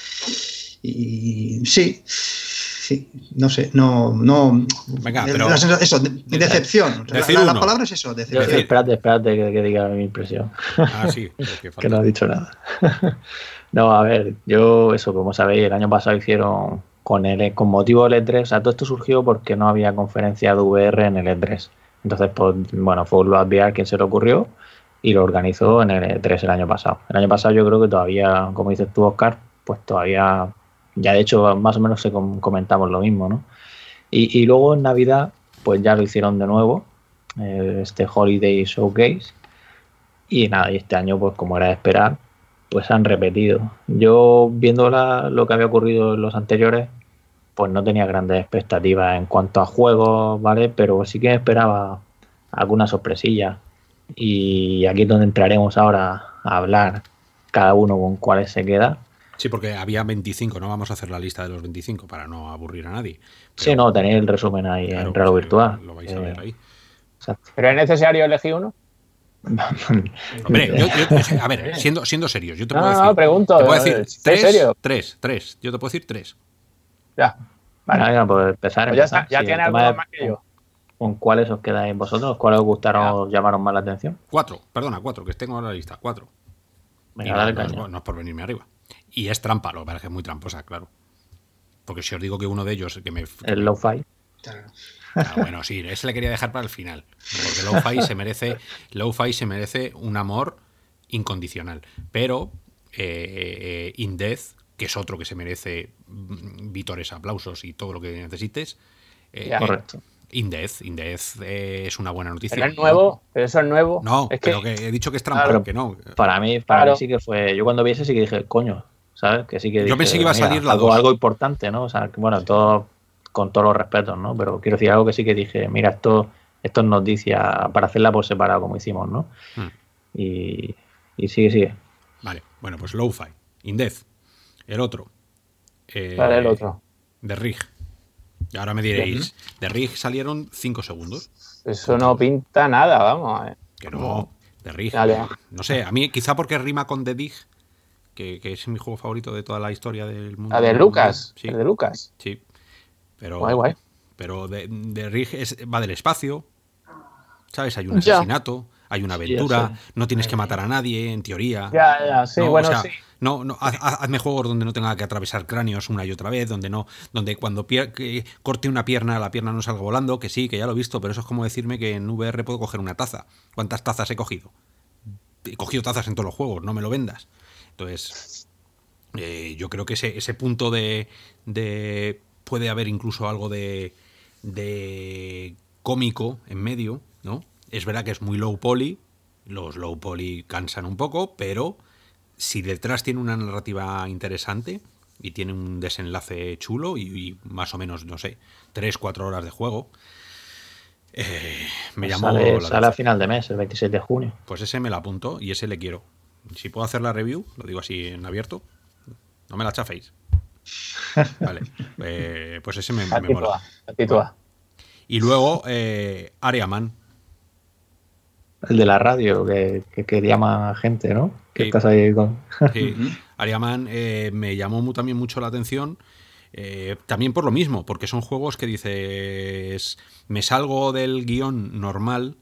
Y sí, sí, no sé, no, no. Venga, pero- eso, de- decepción. La, Decir la- la uno. palabra es eso, decepción. decir- espérate, espérate que, que diga mi impresión. Ah, sí, porque falta- que no ha dicho nada. no, a ver, yo, eso, como sabéis, el año pasado hicieron con el con motivo del E3, o sea, todo esto surgió porque no había conferencia de VR en el E3. Entonces, pues, bueno, fue Luas VR quien se le ocurrió y lo organizó en el E3 el año pasado. El año pasado yo creo que todavía, como dices tú, Oscar, pues todavía, ya de hecho, más o menos se com- comentamos lo mismo, ¿no? Y, luego en Navidad, pues ya lo hicieron de nuevo, eh, este Holiday Showcase. Y nada, y este año, pues como era de esperar, pues han repetido. Yo, viendo lo que había ocurrido en los anteriores, pues no tenía grandes expectativas en cuanto a juegos, ¿vale? Pero sí que esperaba alguna sorpresilla. Y aquí es donde entraremos ahora a hablar cada uno con cuáles se queda. Sí, porque había 25, no vamos a hacer la lista de los 25 para no aburrir a nadie. Sí, no, tenéis el resumen ahí Claro, en Relo sí, Virtual. Lo vais a Eh, ver ahí. exacto. ¿Pero es necesario elegir uno? Hombre, yo- yo- a ver, siendo, siendo serios, yo te No, puedo no, decir. pregunto, Te puedo eh, decir ¿en tres, serio? tres, tres. Yo te puedo decir tres. Ya. Vale, venga, pues empezar. Pues ya, empezar. está, ya Sí, tiene algo más que yo. ¿Con cuáles os quedáis vosotros? ¿Cuáles os gustaron Ya. o os llamaron más la atención? Cuatro, perdona, cuatro, que tengo en la lista. Cuatro. Y Venga, no, dale no es, caña. no es por venirme arriba. Y es trampa, lo que pasa es que es muy tramposa, claro. Porque si os digo que uno de ellos que me. El Lo-Fi. Ah, bueno, sí, ese le quería dejar para el final. Porque Lo-Fi se merece. Lo-Fi se merece un amor incondicional. Pero eh, eh, In Death, que es otro que se merece mm, vítores, aplausos y todo lo que necesites. eh, Correcto. In Death, In Death eh, es una buena noticia. Pero es nuevo, pero eso es nuevo. No, es que, pero que he dicho que es trampa, Claro. que no. Para mí, para Claro. mí sí que fue. Yo cuando vi ese sí que dije, coño, ¿sabes? Que sí que Yo pensé que iba a salir la algo, dos. algo importante, ¿no? O sea, que, bueno, todo con todos los respetos, ¿no? Pero quiero decir algo que sí que dije, mira, esto, esto es noticia para hacerla por separado, como hicimos, ¿no? Hmm. Y, y sigue, sigue. Vale, bueno, pues Lo-Fi, In Death, el otro. eh, Vale, el otro. De Rig. Y ahora me diréis, de Rig salieron 5 segundos. Eso no pinta nada, vamos. eh. Que no, de Rig. Dale. No sé, a mí quizá porque rima con The Dig, que, que es mi juego favorito de toda la historia del mundo. La de Lucas. Sí, El de Lucas. sí. Pero, Guay, guay. pero de, de Rig es- va del espacio, ¿sabes? Hay un Ya. asesinato, hay una aventura, no tienes que matar a nadie, en teoría. Ya, ya, sí, No, o bueno, sea, sí. No, no, haz- haz- hazme juegos donde no tenga que atravesar cráneos una y otra vez, donde no, donde cuando pier- que corte una pierna, la pierna no salga volando, que sí, que ya lo he visto, pero eso es como decirme que en VR puedo coger una taza. ¿Cuántas tazas he cogido? He cogido tazas en todos los juegos, no me lo vendas. Entonces, eh, yo creo que ese, ese punto de, de- puede haber incluso algo de, de cómico en medio, ¿no? Es verdad que es muy low poly, los low poly cansan un poco, pero si detrás tiene una narrativa interesante y tiene un desenlace chulo y, y más o menos, no sé, 3, 4 horas de juego, eh, me Pues llamó sale, la sale a final de mes, el 26 de junio. Pues ese me la apunto y ese le quiero. Si puedo hacer la review, lo digo así en abierto, no me la chaféis. Vale, eh, pues ese me, mola. Y luego, eh, Ariaman. El de la radio, que, que, que llama gente, ¿no? Que Sí. estás ahí con. Sí, Ariaman eh, me llamó también mucho la atención. eh, también por lo mismo, porque son juegos que dices, me salgo del guion normal,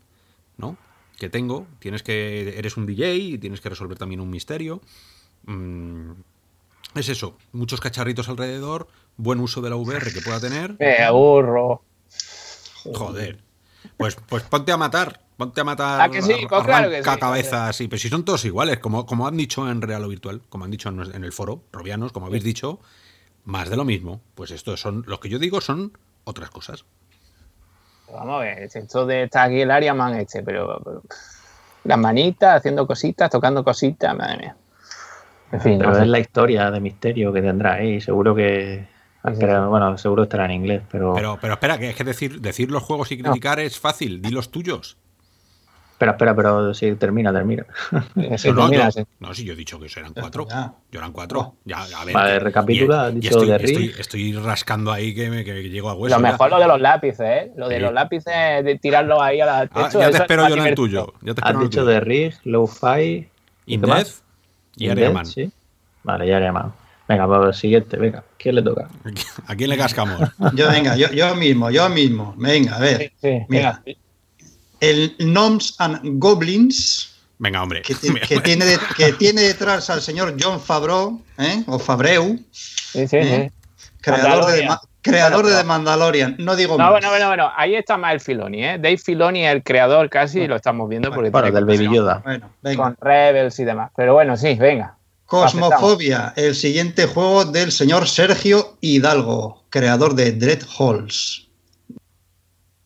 ¿no? Que tengo, tienes que, eres un DJ y tienes que resolver también un misterio. Mm, es eso, muchos cacharritos alrededor, buen uso de la VR que pueda tener. Me aburro. Joder. Pues, pues ponte a matar. Ponte a matar. ¿A que sí? Pues claro que sí, cabezas. Y, pero si son todos iguales, como, como han dicho en Real o Virtual, como han dicho en, en el foro, Robianos, como habéis dicho, más de lo mismo. Pues estos son. Los que yo digo son otras cosas. Vamos a ver, esto de está aquí el área man este, pero, pero, las manitas, haciendo cositas, tocando cositas, madre mía. En fin, Pero no sé. es la historia de misterio que tendrá ahí. Seguro que. Bueno, seguro estará en inglés, pero. Pero, pero espera, que es que decir, decir los juegos y criticar es fácil. Di los tuyos. Espera, espera, pero sí, termina, termina. Sí, no, termina, yo- sí. no, sí, yo he dicho que eran cuatro. Yo eran cuatro. Ya, a ver, Vale, recapitula, y- dicho estoy, de estoy, Rick. estoy rascando ahí que, me, que llego a hueso. Lo ya. mejor lo de los lápices, ¿eh? Lo de Sí. los lápices, de tirarlos ahí a la Ah, techo, ya te eso espero yo en el tuyo. Ya te Has dicho de Rig, Low-Fi. In ¿qué más? Death y. Death, Sí. Vale, ya Ariaman. Venga, pues el siguiente, venga. ¿Quién le toca? ¿A quién le cascamos? Yo, venga, yo, yo mismo, yo mismo. Venga, a ver. Sí, sí, Mira. venga. El Gnomes and Goblins, Venga, hombre. que, ti- que tiene, de- que tiene detrás al señor John Favreau, ¿eh? o Fabreu, Sí, sí, ¿Eh? sí. creador, de, creador Bueno, de The Mandalorian. No digo No, más. bueno, bueno, bueno, ahí está más el Filoni, ¿eh? Dave Filoni es el creador casi, y lo estamos viendo porque Bueno, tiene del Baby Yoda. Bueno, venga. con Rebels y demás. Pero bueno, sí, venga. Cosmofobia, el siguiente juego del señor Sergio Hidalgo, creador de Dread Halls.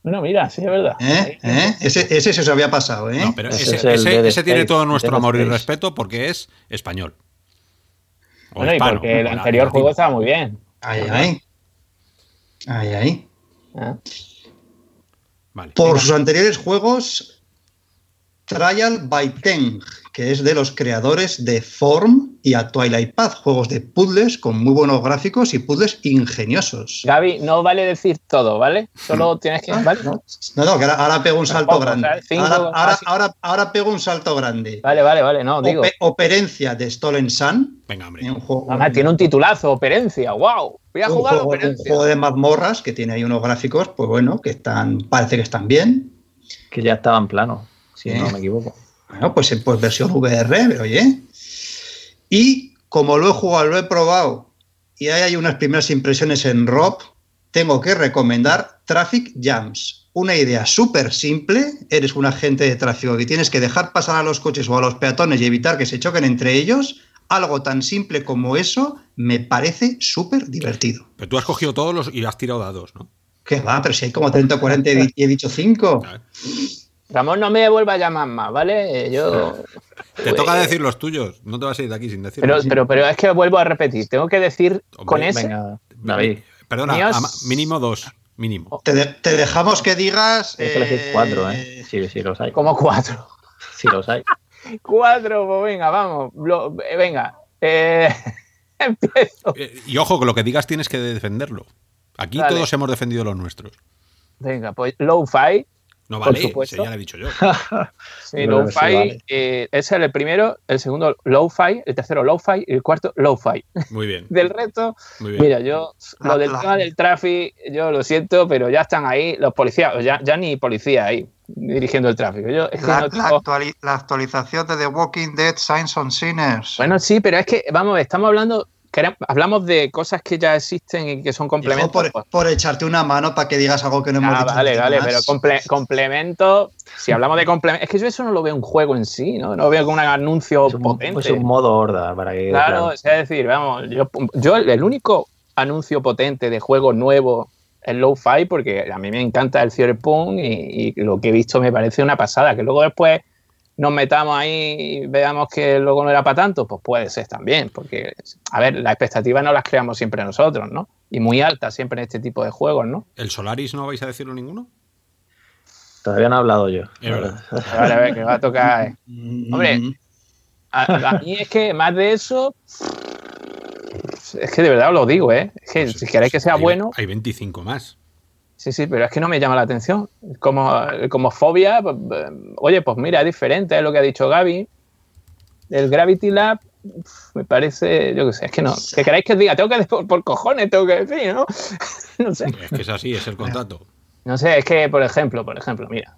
Bueno, mira, sí, es verdad. ¿Eh? ¿Eh? Ese, ese se os había pasado, ¿eh? No, pero Ese ese, es el ese- Dead ese tiene todo nuestro amor y respeto porque es español. O Bueno, y porque el anterior juego estaba muy bien. Ahí, ahí. Ahí, ahí. ¿eh? Vale. Por sus anteriores juegos, Trial by Teng, que es de los creadores de Form y a Twilight Path, juegos de puzzles con muy buenos gráficos y puzzles ingeniosos. Gaby, no vale decir todo, ¿vale? Solo tienes que. ¿vale? No, no, que ahora, ahora pego un salto Tampoco, grande. Ahora, ahora, ahora, ahora pego un salto grande. Vale, vale, vale, no, digo. Ope- Operencia de Stolen Sun. Venga, hombre. Un juego, Además, tiene un titulazo, Operencia, wow. Voy a un jugar juego- un Operencia. juego de mazmorras que tiene ahí unos gráficos, pues bueno, que están, parece que están bien. Que ya estaba en plano, si Eh. no me equivoco. Bueno, pues, pues versión VR, pero oye. Y como lo he jugado, lo he probado y ahí hay unas primeras impresiones en Rob, tengo que recomendar Traffic Jams. Una idea súper simple. Eres un agente de tráfico que tienes que dejar pasar a los coches o a los peatones y evitar que se choquen entre ellos. Algo tan simple como eso me parece súper divertido. Pero tú has cogido todos los y has tirado dados, ¿no? ¿Qué va? Pero si hay como 30 o 40 y he- y he dicho 5. Ramón, no me vuelva a llamar más, ¿vale? Eh, Yo. Te toca decir los tuyos. No te vas a ir de aquí sin Pues, Pero, decirlos. pero, pero es que vuelvo a repetir. Tengo que decir Hombre, con ese. Venga, David. Perdona, míos- mínimo dos. Mínimo. Te, de- te dejamos que digas. Tienes que elegir eh, cuatro, ¿eh? Sí, sí, los hay. Como cuatro. Sí, los hay. Cuatro, pues venga, vamos. Lo- eh, venga. Eh, empiezo. Eh, Y ojo, que lo que digas tienes que defenderlo. Aquí todos hemos defendido los nuestros. Venga, pues Low-Fi. No Por vale, supuesto. ese ya lo he dicho yo. Sí, Lo-Fi, sí, vale. eh, ese es el primero, el segundo Lo-Fi, el tercero Lo-Fi y el cuarto Lo-Fi. Muy bien. Del resto, Muy bien. mira, yo, lo La- del la- tema del tráfico, yo lo siento, pero ya están ahí los policías, ya, ya ni policía ahí dirigiendo el tráfico. Yo, es que La, no la tengo- actuali- la actualización de The Walking Dead Signs on Sinners. Bueno, sí, pero es que, vamos, a ver, estamos hablando, hablamos de cosas que ya existen y que son complementos. por, pues, por echarte una mano para que digas algo que no hemos Ah, dicho. vale, vale, demás. pero comple- complementos, si hablamos de complementos, es que yo eso no lo veo un juego en sí, ¿no? No lo veo como un anuncio Es un, potente. es un modo horda para que. claro, es decir, vamos, yo, yo el el único anuncio potente de juego nuevo es Low-Fi, porque a mí me encanta el Cyberpunk y, y lo que he visto me parece una pasada, que luego después nos metamos ahí y veamos que luego no era para tanto, pues puede ser también, porque, a ver, las expectativas no las creamos siempre nosotros, ¿no? Y muy altas siempre en este tipo de juegos, ¿no? ¿El Solaris no vais a decirlo ninguno? Todavía no he hablado yo. Es verdad. A ver, a ver, que va a tocar... eh. Mm, Hombre, A, a mí es que más de eso. Es que de verdad os lo digo, ¿eh? Es que Pues, si queréis que sea hay- bueno, Hay 25 más. Sí, sí, pero es que no me llama la atención. Como, como fobia, pues, eh, oye, pues mira, es diferente, es lo que ha dicho Gaby. El Gravity Lab me parece, yo qué sé, es que no. Que queráis que os diga, tengo que por, por cojones, tengo que decir, ¿no? no sé. Es que es así, es el contrato. No sé, es que, por ejemplo, por ejemplo, mira,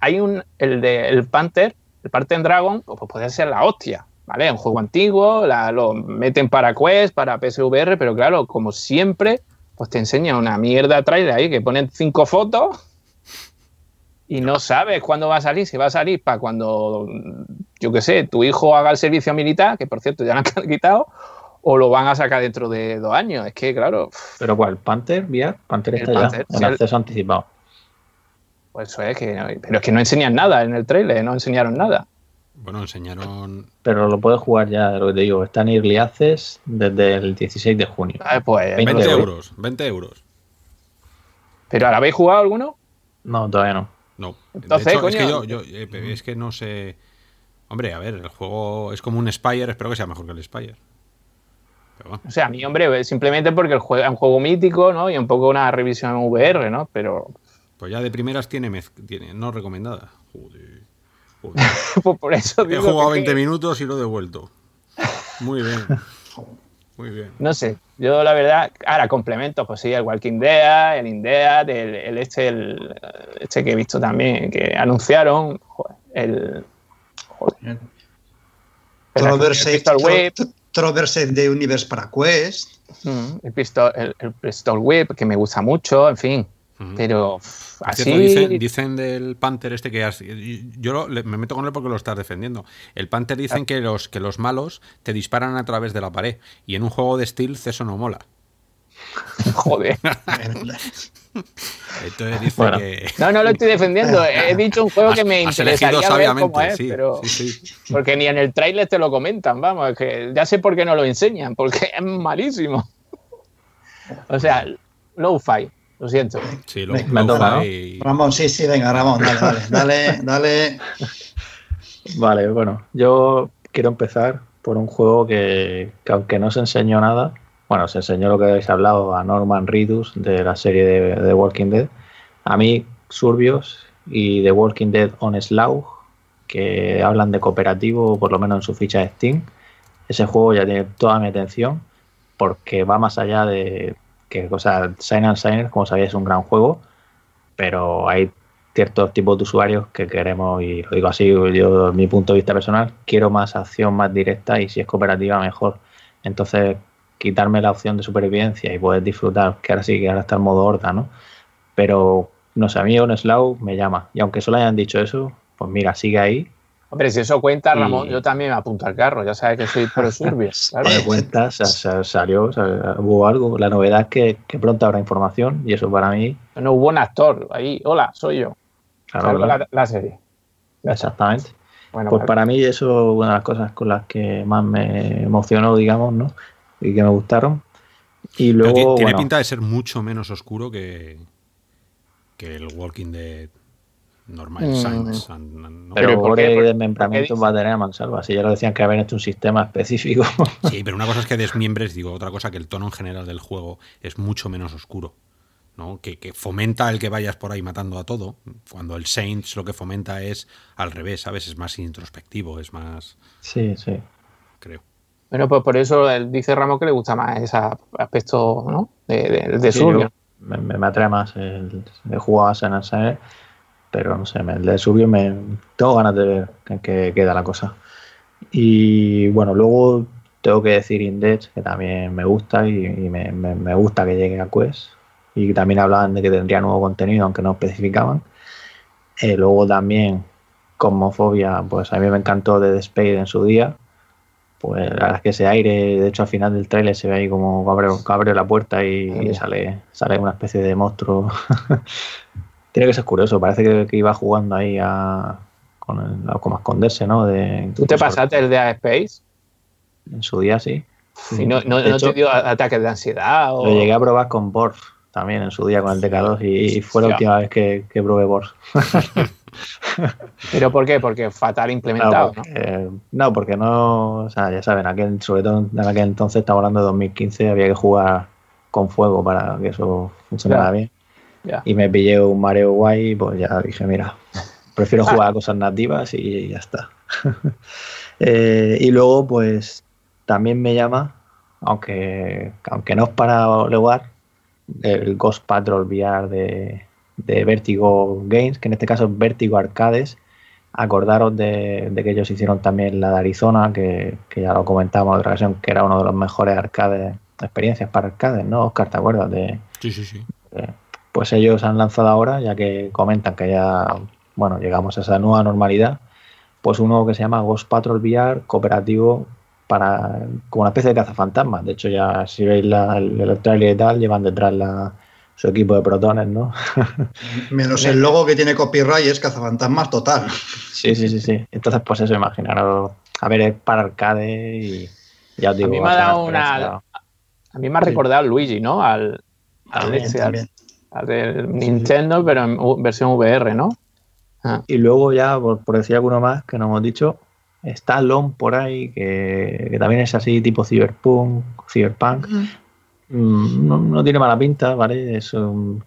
hay un, el de el Panther, el Panther Dragon, pues puede ser la hostia, ¿vale? Un juego antiguo, la- lo meten para Quest, para PSVR, pero claro, como siempre, pues te enseña una mierda trailer ahí que ponen cinco fotos y no sabes cuándo va a salir, si va a salir para cuando, yo qué sé, tu hijo haga el servicio militar, que por cierto ya lo han quitado, o lo van a sacar dentro de dos años. Es que, claro, ¿Pero cuál? ¿Panther? ¿VR? Panther está Panther, ya. En el- acceso anticipado. pues eso es que. Pero es que no enseñan nada en el trailer, no enseñaron nada. Bueno, enseñaron. Pero lo puedes jugar ya, lo que te digo. Está en Early Access desde el 16 de junio. Ah, Pues, 20 20 euros. euros. 20 euros. ¿Pero ahora habéis jugado alguno? No, todavía no. No. Entonces, de hecho, es que yo, yo, eh, es que no sé. Hombre, a ver, el juego es como un Spire, espero que sea mejor que el Spire. Pero bueno, O sea, a mí, hombre, simplemente porque el juego es un juego mítico, ¿no? Y un poco una revisión en VR, ¿no? Pero pues ya de primeras tiene, tiene no recomendada. Joder. Pues por eso He jugado que- 20 minutos y lo he devuelto. Muy bien. Muy bien. No sé, yo la verdad, ahora complementos, pues sí, el Walking Dead, el Indead, el, el este, el, este que he visto también, que anunciaron, joder, el... Joder. Tro- Troverse de Universe para Quest. mm, el, Pistol, el, el Pistol Whip, que me gusta mucho, en fin. Pero pff, así... cierto, dicen, dicen del Panther este que has- yo lo- me meto con él porque lo estás defendiendo. El Panther Ah. dicen que los que los malos te disparan a través de la pared y en un juego de stealth eso no mola. Joder. Entonces dice Bueno. que No, no lo estoy defendiendo. He dicho un juego has, que me interesaría ver cómo es, sí, pero sí, sí. porque ni en el tráiler te lo comentan, vamos, es que ya sé por qué no lo enseñan, porque es malísimo. O sea, low-fi, lo siento. Sí, lo, Me lo toca, ¿no? y- Ramón, sí, sí, venga, Ramón, dale, dale, dale, dale. Vale, bueno, yo quiero empezar por un juego que, que aunque no se enseñó nada, bueno, se enseñó lo que habéis hablado a Norman Reedus de la serie de, de Walking Dead. A mí, Surbios y The Walking Dead on Slough, que hablan de cooperativo, por lo menos en su ficha de Steam, ese juego ya tiene toda mi atención porque va más allá de que, o sea, Sign and Signer, como sabéis, es un gran juego, pero hay ciertos tipos de usuarios que queremos, y lo digo así, yo, desde mi punto de vista personal, quiero más acción más directa y si es cooperativa, mejor. Entonces, quitarme la opción de supervivencia y poder disfrutar, que ahora sí que ahora está el modo horda, ¿no? Pero, no sé, a mí un Slow me llama. Y aunque solo hayan dicho eso, pues mira, sigue ahí. Hombre, si eso cuenta, Y- Ramón, yo también me apunto al carro, ya sabes que soy pro Surbios. claro. Me cuenta, sa- salió, o sea, hubo algo. La novedad es que, que pronto habrá información y eso para mí, No hubo un actor ahí, hola, soy yo. claro, la, la serie. exactamente. Bueno, Pues vale. para mí eso es una de las cosas con las que más me emocionó, digamos, ¿no? Y que me gustaron. Y luego, ti- tiene bueno, pinta de ser mucho menos oscuro que, que el Walking Dead normal. Mm. Science and- and- no. pero ¿Pero por qué? y ¿Por- desmembramientos por va a tener a mansalva. Así ya lo decían que habían hecho un sistema específico. Sí, pero una cosa es que desmiembres, digo, otra cosa que el tono en general del juego es mucho menos oscuro. ¿no? Que, que, fomenta el que vayas por ahí matando a todo, cuando el Saints lo que fomenta es al revés, ¿sabes? Es más introspectivo, es más... Sí, sí. Creo. Bueno, pues por eso él dice Ramos que le gusta más ese aspecto ¿no? de, de, sí, me, me, atrae más el, de jugar a San Anselmo, pero no sé, el de me tengo ganas de ver en qué queda la cosa. Y bueno, luego tengo que decir Index, que también me gusta y, y me, me, me, gusta que llegue a Quest. Y también hablaban de que tendría nuevo contenido, aunque no especificaban. Eh, luego también, Cosmofobia, pues a mí me encantó de The Spade en su día pues la verdad es que ese aire, de hecho al final del tráiler se ve ahí como abre, abre la puerta y, y, sale, sale una especie de monstruo. Tiene que ser curioso, parece que, que iba jugando ahí a, con el, como a esconderse, ¿no? De, ¿Tú te pasaste el de A Space? En su día sí. ¿Y no, no, no hecho, te dio ataques de ansiedad? O... Lo llegué a probar con Borf también en su día con el DK2 y, y fue la última vez que, que probé Borf. ¿Pero por qué? Porque fatal implementado. No, porque no, no, porque no o sea, ya saben, aquel, sobre todo en aquel entonces, estamos hablando de 2015, había que jugar con fuego para que eso funcionara bien. Y me pillé un mareo guay, pues ya dije, mira, prefiero jugar a cosas nativas y ya está. eh, y luego, pues también me llama, aunque, aunque no es para lugar, el Ghost Patrol VR de, de Vertigo Games, que en este caso es Vertigo Arcades. Acordaros de, de, que ellos hicieron también la de Arizona, que, que ya lo comentamos en otra ocasión, que era uno de los mejores arcades, experiencias para arcades, ¿no? Oscar, ¿te acuerdas? De, sí, sí, sí. Pues ellos han lanzado ahora, ya que comentan que ya, bueno, llegamos a esa nueva normalidad, pues uno que se llama Ghost Patrol VR, cooperativo, para como una especie de cazafantasmas. De hecho, ya si veis la, el, el trailer y tal, llevan detrás la, su equipo de protones, ¿no? Menos el logo que tiene copyright es cazafantasmas total. Sí, sí, sí, sí. Entonces, pues eso, imaginaros. A ver, es para arcade y ya os digo. A mí me ha dado una. A mí me ha recordado sí. Luigi, ¿no? Al, al, también, ese, al de Nintendo, sí, pero en versión VR, ¿no? Ah. Y luego ya, por, por, decir alguno más que no hemos dicho, está LOM por ahí, que, que también es así tipo cyberpunk, cyberpunk, uh -huh. no, no, tiene mala pinta, ¿vale? Es um,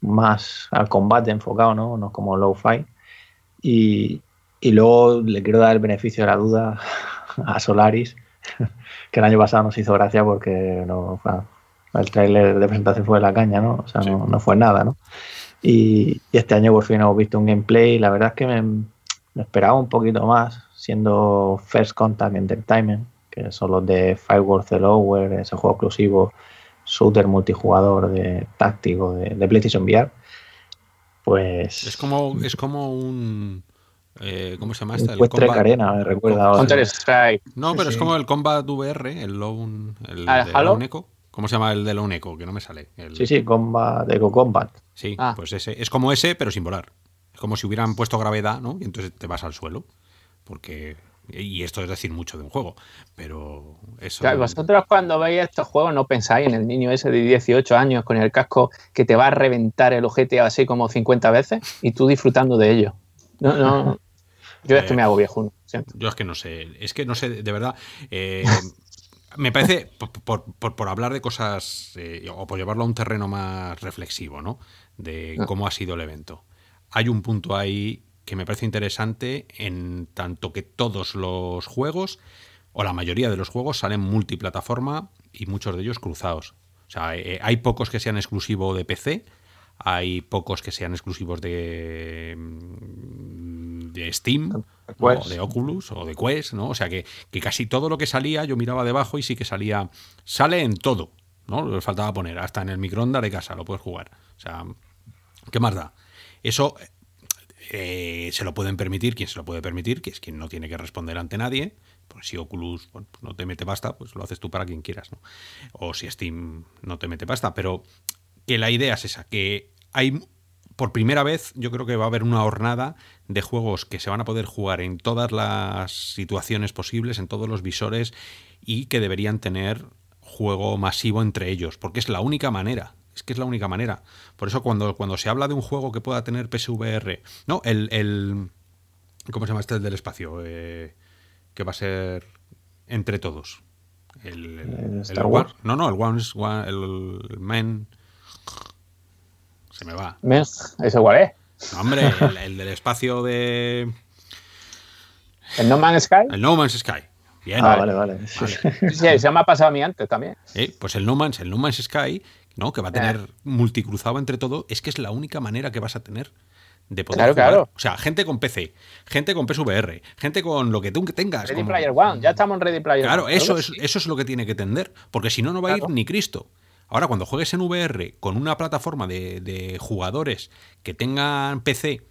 más al combate enfocado, ¿no? No es como low fi Y, y, luego le quiero dar el beneficio de la duda a Solaris, que el año pasado nos hizo gracia porque no, el trailer de presentación fue la caña, ¿no? O sea, sí. no, no, fue nada, ¿no? Y, y, este año por fin hemos visto un gameplay. La verdad es que me, me esperaba un poquito más, siendo First Contact Entertainment que son los de Firewall The Lower, ese juego exclusivo shooter multijugador de táctico de, de PlayStation VR, pues... Es como, es como un... Eh, ¿Cómo se llama este? El Combat... Arena, me recuerda Counter Strike. No, pero sí. es como el Combat VR, el Lone... El ¿Ah, de Halo? Echo. ¿Cómo se llama el de Lone Echo? Que no me sale. El... Sí, sí, Combat, Echo Combat. Sí, ah. pues ese. Es como ese, pero sin volar. Es como si hubieran puesto gravedad, ¿no? Y entonces te vas al suelo. Porque y esto es decir mucho de un juego, pero eso... Claro, vosotros cuando veis estos juegos no pensáis en el niño ese de 18 años con el casco que te va a reventar el ojete así como 50 veces y tú disfrutando de ello. No, no, yo es que me hago viejo. ¿no? Yo es que no sé, es que no sé, de verdad... Eh, me parece, por, por, por, hablar de cosas, eh, o por llevarlo a un terreno más reflexivo, ¿no? De cómo ha sido el evento. Hay un punto ahí que me parece interesante en tanto que todos los juegos, o la mayoría de los juegos, salen multiplataforma y muchos de ellos cruzados. O sea, eh, hay pocos que sean exclusivos de PC, hay pocos que sean exclusivos de, mm, de Steam, o de Oculus, o de Quest, ¿no? O sea, que, que casi todo lo que salía, yo miraba debajo y sí que salía, sale en todo, ¿no? Le faltaba poner, hasta en el microondas de casa lo puedes jugar. O sea, ¿qué más da? Eso eh, se lo pueden permitir, quien se lo puede permitir, que es quien no tiene que responder ante nadie. Pues si Oculus bueno, pues no te mete pasta, pues lo haces tú para quien quieras, ¿no? O si Steam no te mete pasta, pero que la idea es esa, que hay por primera vez yo creo que va a haber una hornada de juegos que se van a poder jugar en todas las situaciones posibles, en todos los visores y que deberían tener juego masivo entre ellos, porque es la única manera es que es la única manera. Por eso cuando, cuando se habla de un juego que pueda tener PSVR, no, el, el ¿cómo se llama este el del espacio? Eh, que va a ser entre todos. El, el, el Star Wars. No, no, el One, el Man. Se me va. ¿Eso igual es? No, hombre, el, del espacio de. ¿El No Man's Sky? El No Man's Sky. Bien. Ah, vale, vale. Sí, se me ha pasado a mí antes también. Eh, pues el No Man's, el No Man's Sky, ¿no? Que va a tener eh. multicruzado entre todo, es que es la única manera que vas a tener de poder claro, jugar. Claro. O sea, gente con PC, gente con PSVR, gente con lo que tú tengas. Ready Player One, ya estamos en Ready Player One. Claro, eso es, eso es lo que tiene que tender, porque si no, no va a ir ni Cristo. Ahora, cuando juegues en VR con una plataforma de, jugadores que tengan PC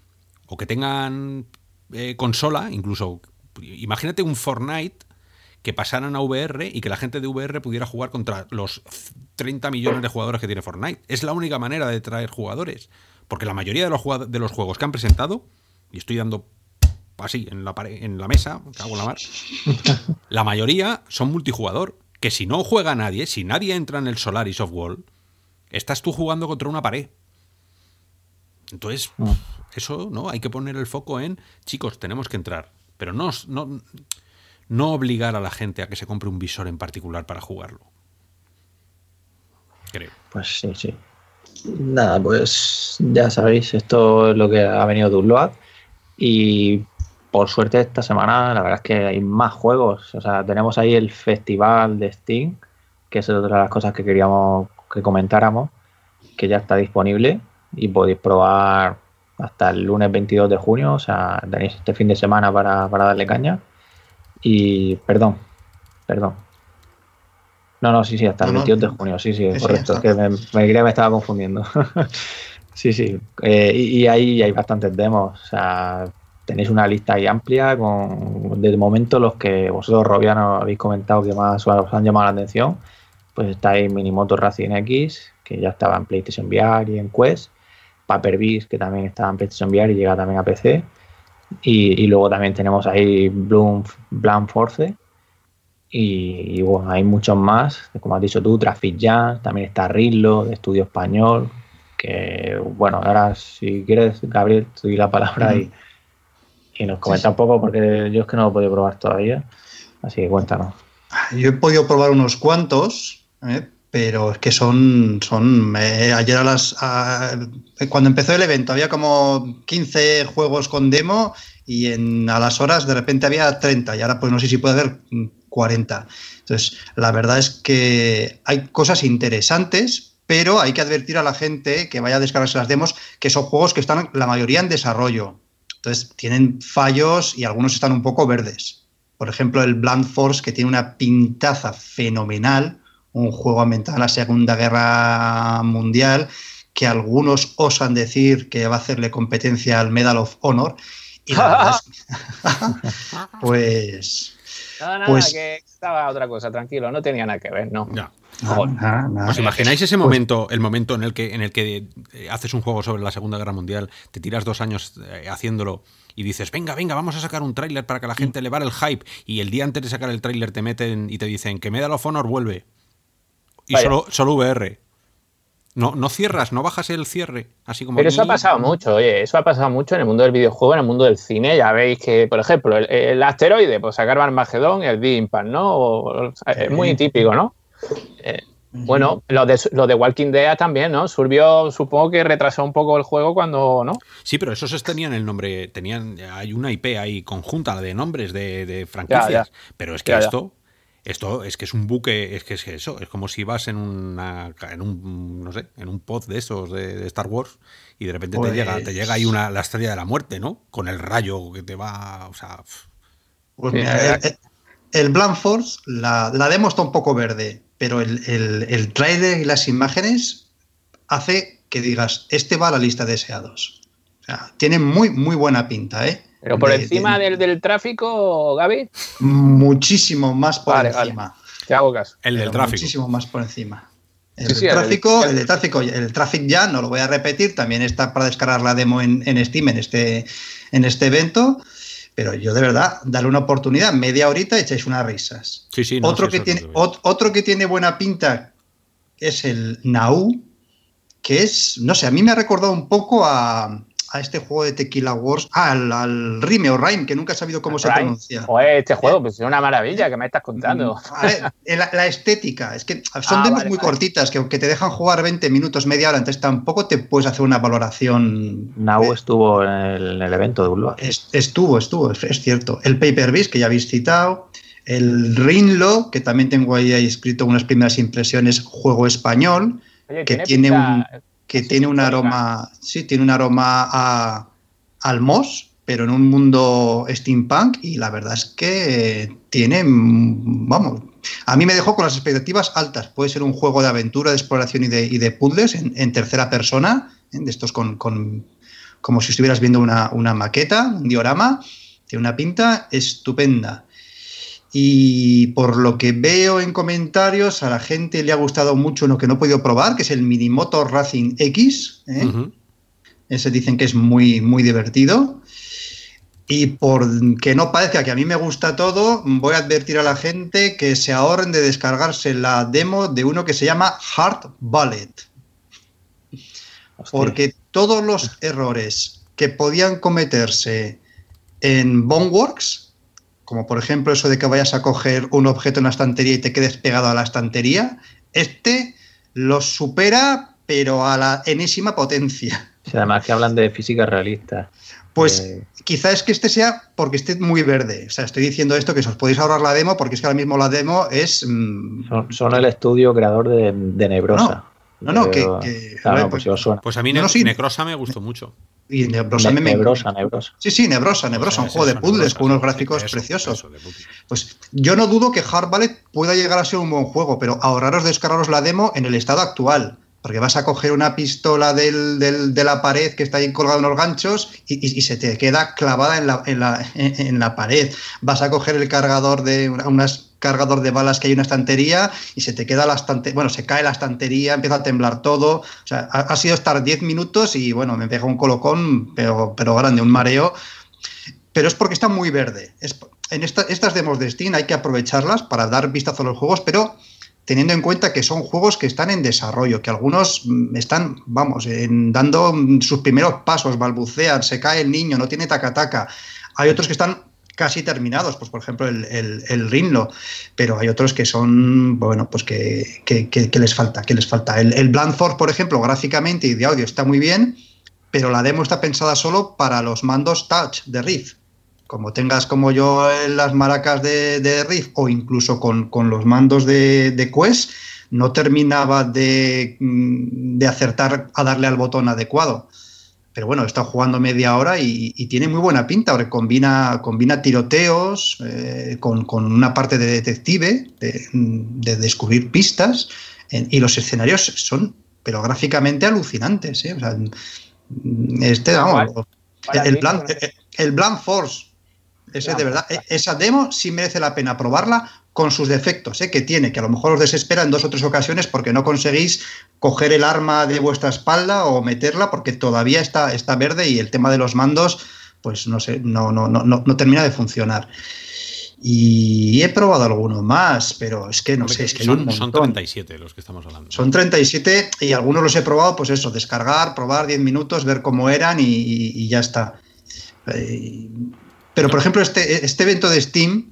o que tengan eh, consola, incluso imagínate un Fortnite que pasaran a VR y que la gente de VR pudiera jugar contra los 30 millones de jugadores que tiene Fortnite. Es la única manera de traer jugadores. Porque la mayoría de los, de los juegos que han presentado, y estoy dando así en la, en la mesa, cago en la mar, la mayoría son multijugador. Que si no juega nadie, si nadie entra en el Solaris of Wall, estás tú jugando contra una pared. Entonces, mm. eso, ¿no? Hay que poner el foco en, chicos, tenemos que entrar. Pero no, no, no obligar a la gente a que se compre un visor en particular para jugarlo. Creo. Pues sí, sí. Nada, pues ya sabéis, esto es lo que ha venido de Unload. Y por suerte esta semana la verdad es que hay más juegos. O sea, tenemos ahí el festival de Steam, que es otra de las cosas que queríamos que comentáramos, que ya está disponible y podéis probar hasta el lunes 22 de junio. O sea, tenéis este fin de semana para, para darle caña. Y perdón, perdón, no, no, sí, sí, hasta el 22 de junio, sí, sí, correcto. es que me, creía que me estaba confundiendo. sí, sí. Eh, y, ahí hay bastantes demos. O sea, tenéis una lista ahí amplia con, de momento, los que vosotros, Robiano, habéis comentado que más os han llamado la atención. Pues está ahí Minimoto Racing X, que ya estaba en PlayStation VR y en Quest. Paper Beast, que también estaba en PlayStation VR y llega también a PC. Y, luego también tenemos ahí Bloom, Blanc Force, y, bueno, hay muchos más, como has dicho tú, Traffic Jam, también está Rillo, de Estudio Español, que bueno, ahora si quieres, Gabriel, te doy la palabra y, y, nos comenta un poco, porque yo es que no lo he podido probar todavía, así que cuéntanos. Yo he podido probar unos cuantos, ¿eh? pero es que son, son eh, ayer a las, cuando empezó el evento había como 15 juegos con demo y en, a las horas de repente había 30 y ahora pues no sé si puede haber 40. Entonces, la verdad es que hay cosas interesantes, pero hay que advertir a la gente que vaya a descargarse las demos que son juegos que están la mayoría en desarrollo. Entonces, tienen fallos y algunos están un poco verdes. Por ejemplo, el Blunt Force, que tiene una pintaza fenomenal, un juego ambientado en la Segunda Guerra Mundial, que algunos osan decir que va a hacerle competencia al Medal of Honor. Y la pues Nada, nada, pues, que estaba otra cosa, tranquilo, no tenía nada que ver, no. ¿Os imagináis ese pues momento, el momento en el que en el que eh, haces un juego sobre la Segunda Guerra Mundial, te tiras dos años eh, haciéndolo y dices, venga, venga, vamos a sacar un tráiler para que la gente elevara el hype y el día antes de sacar el tráiler te meten y te dicen que Medal of Honor vuelve y solo, solo VR. No, no cierras, no bajas el cierre, así como. Pero eso ha pasado mucho, oye, eso ha pasado mucho en el mundo del videojuego, en el mundo del cine. Ya veis que, por ejemplo, el, asteroide, pues sacar Armagedón y el Big Impact, ¿no? es muy típico, ¿no? Eh, bueno, lo de, lo de Walking Dead también, ¿no? Surbió, supongo que retrasó un poco el juego cuando, ¿no? Sí, pero esos tenían el nombre, tenían, hay una IP ahí conjunta de nombres de, franquicias, pero es que esto esto es que es un buque, es que es eso, es como si vas en una en un no sé, en un pod de esos de, Star Wars y de repente te llega te llega ahí una la estrella de la muerte, ¿no? Con el rayo que te va, o sea, pues mira, el, el Blank Force, la, la, demo está un poco verde, pero el, el, el trailer y las imágenes hace que digas, este va a la lista de deseados. O sea, tiene muy, muy buena pinta, ¿eh? Pero por encima Del, del, tráfico, Gaby. Muchísimo más por encima. Te hago caso. El del tráfico. Muchísimo más por encima. El, tráfico, el, de tráfico, el tráfico ya, no lo voy a repetir, también está para descargar la demo en, Steam en este, en este evento. Pero yo de verdad, dale una oportunidad, media horita echáis unas risas. Sí, sí, otro, que tiene, otro que tiene buena pinta es el Nau, que es, no sé, a mí me ha recordado un poco a, a este juego de Tequila Wars, al, al Rime o Rime, que nunca he sabido cómo se pronuncia. Joder, este juego, pues es una maravilla que me estás contando. Mm, a ver, la, la estética, es que son ah, demos muy cortitas, que, que te dejan jugar 20 minutos, media hora, entonces tampoco te puedes hacer una valoración. Nau estuvo en el, el, evento de Ulva. estuvo, estuvo, es, cierto. El Paper Beast, que ya habéis citado. El Rinlo, que también tengo ahí escrito unas primeras impresiones, juego español, que tiene un que tiene un aroma, sí, tiene un aroma a, al moss, pero en un mundo steampunk y la verdad es que tiene, vamos, a mí me dejó con las expectativas altas. Puede ser un juego de aventura, de exploración y de, y de puzzles en, tercera persona, ¿eh? de estos con, con, como si estuvieras viendo una, una maqueta, un diorama, tiene una pinta estupenda. Y por lo que veo en comentarios, a la gente le ha gustado mucho lo que no he podido probar, que es el Minimoto Racing X. ¿eh? Ese dicen que es muy, muy divertido. Y por que no parezca que a mí me gusta todo, voy a advertir a la gente que se ahorren de descargarse la demo de uno que se llama Heart Ballet. Porque todos los errores que podían cometerse en Boneworks como por ejemplo eso de que vayas a coger un objeto en la estantería y te quedes pegado a la estantería, este lo supera, pero a la enésima potencia. además que hablan de física realista. Pues eh... quizá es que este sea porque esté muy verde. O sea, estoy diciendo esto que os podéis ahorrar la demo porque es que ahora mismo la demo es... Mmm... Son, son, el estudio creador de, de Nebrosa. No, no, no que, que claro, pues, pues, pues, a mí no, sí. Necrosa me gustó mucho. Y Nebrosa, ne Nebrosa, Nebrosa. Sí, sí, Nebrosa, Nebrosa, un juego de puzzles con unos gráficos eso, preciosos. Eso, pues yo no dudo que Hard Ballet pueda llegar a ser un buen juego, pero ahorraros descargaros la demo en el estado actual. Porque vas a coger una pistola del, del, de la pared que está ahí colgada en los ganchos y, y, y se te queda clavada en la, en, la, en la, pared. Vas a coger el cargador de unas cargador de balas que hay una estantería y se te queda la estantería, bueno, se cae la estantería, empieza a temblar todo. O sea, ha, sido estar 10 minutos y bueno, me pega un colocón, pero, pero grande, un mareo. Pero es porque está muy verde. Es, en esta, estas demos de Steam hay que aprovecharlas para dar vistazo a los juegos, pero teniendo en cuenta que son juegos que están en desarrollo, que algunos están, vamos, en, dando sus primeros pasos, balbucean, se cae el niño, no tiene taca-taca. Hay otros que están casi terminados, pues por ejemplo el, el, el Rinlo, pero hay otros que son, bueno, pues que, que, les falta, que les falta. El, el Blandford, por ejemplo, gráficamente y de audio está muy bien, pero la demo está pensada solo para los mandos touch de Riff. Como tengas como yo las maracas de, de Riff o incluso con, con los mandos de, de, Quest, no terminaba de, de, acertar a darle al botón adecuado. Pero bueno, está jugando media hora y, y tiene muy buena pinta. Ahora combina, combina tiroteos eh, con, con, una parte de detective, de, de descubrir pistas, en, y los escenarios son, pero gráficamente alucinantes. ¿eh? O sea, este, vamos, el, el, Bland, el Bland Force ese, de verdad, esa demo sí merece la pena probarla con sus defectos ¿eh? que tiene, que a lo mejor os desespera en dos o tres ocasiones porque no conseguís coger el arma de vuestra espalda o meterla porque todavía está, está verde y el tema de los mandos, pues no sé, no, no, no, no termina de funcionar. Y he probado alguno más, pero es que no sé, es que son, son 37 los que estamos hablando. Son 37 y algunos los he probado, pues eso, descargar, probar 10 minutos, ver cómo eran y, y, y ya está. Eh, pero, por ejemplo, este, este evento de Steam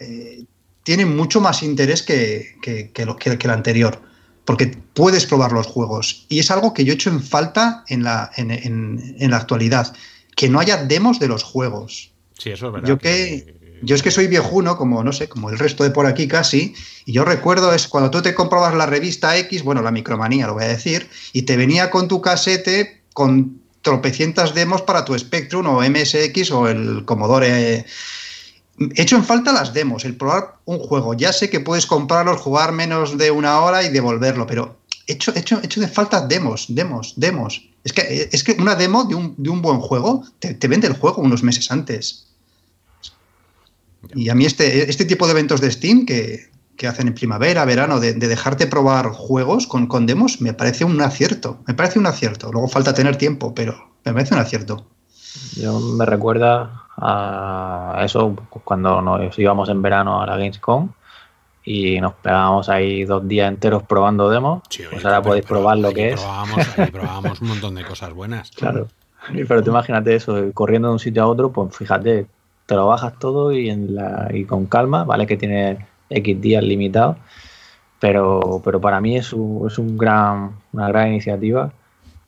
eh, tiene mucho más interés que, que, que, lo, que, el anterior, porque puedes probar los juegos. Y es algo que yo he hecho en falta en la, en, en, en la actualidad, que no haya demos de los juegos. Sí, eso es verdad. Yo que, yo es que soy viejuno, como no sé, como el resto de por aquí casi, y yo recuerdo es cuando tú te comprabas la revista X, bueno, la micromanía lo voy a decir, y te venía con tu casete con tropecientas demos para tu Spectrum o MSX o el Commodore. He hecho en falta las demos, el probar un juego. Ya sé que puedes comprarlos, jugar menos de una hora y devolverlo, pero he hecho, he hecho, he hecho de falta demos, demos, demos. Es que, es que una demo de un, de un buen juego te, te, vende el juego unos meses antes. Y a mí este, este tipo de eventos de Steam que, que hacen en primavera, verano, de, de, dejarte probar juegos con, con demos, me parece un acierto. Me parece un acierto. Luego falta tener tiempo, pero me parece un acierto. Yo me recuerda a eso cuando nos íbamos en verano a la Gamescom y nos pegábamos ahí dos días enteros probando demos. Sí, oye, pues ahora podéis probar lo que probábamos, es. probábamos un montón de cosas buenas. Claro. Pero tú imagínate eso, corriendo de un sitio a otro, pues fíjate, te lo bajas todo y, en la, y con calma, ¿vale? Que tiene X días limitados, pero, pero para mí es, un, es un gran, una gran iniciativa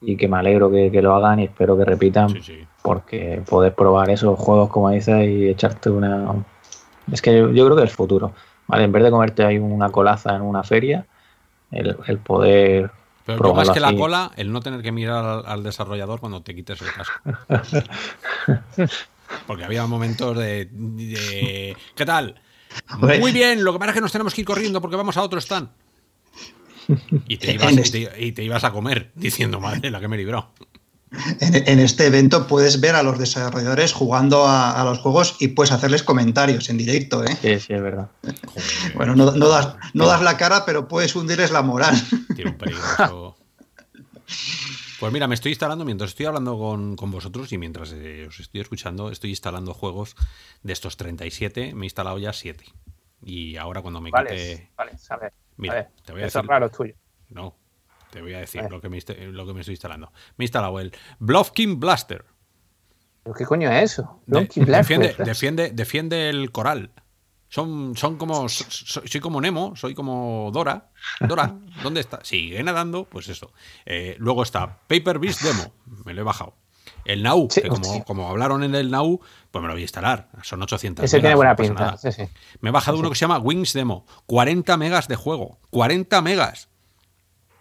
y que me alegro que, que lo hagan y espero que repitan, Sí, sí. Porque poder probar esos juegos, como dices, y echarte una... Es que yo, yo creo que es el futuro, ¿vale? En vez de comerte ahí una colaza en una feria, el, el poder... Pero más que la así. cola, el no tener que mirar al, al desarrollador cuando te quites el casco. Porque había momentos de, de- ¿Qué tal? Hombre. Muy bien, lo que pasa es que nos tenemos que ir corriendo porque vamos a otro stand. Y te ibas, y te- y te ibas a comer diciendo, madre, la que me libró. En, en este evento puedes ver a los desarrolladores jugando a, a los juegos y puedes hacerles comentarios en directo. ¿eh? Sí, sí, es verdad. Joder, Bueno, no, no das, no das la cara, pero puedes hundirles la moral. tiene un peligroso. Pues mira, me estoy instalando, mientras estoy hablando con, con vosotros y mientras eh, os estoy escuchando, estoy instalando juegos de estos 37, me he instalado ya 7. Y ahora cuando me Vale, quite... vale, a ver. Mira, a ver, te voy a eso decir- es raro es tuyo. No, te voy a decir Vale. lo que, me, inste- lo que me estoy instalando. Me he instalado el Bluffkin Blaster. ¿Pero qué coño es eso? De- defiende, defiende, defiende el coral. Son, son como. so- so- soy como Nemo, soy como Dora. Dora, ¿dónde está? Sigue nadando, pues eso. Eh, luego está Paper Beast Demo, me lo he bajado. El Sí, que como, como hablaron en el Now, pues me lo voy a instalar. Son 800 Ese megas, tiene buena no pinta. nada. Sí, sí. Me he bajado uno que se llama Wings Demo, 40 megas de juego. 40 megas.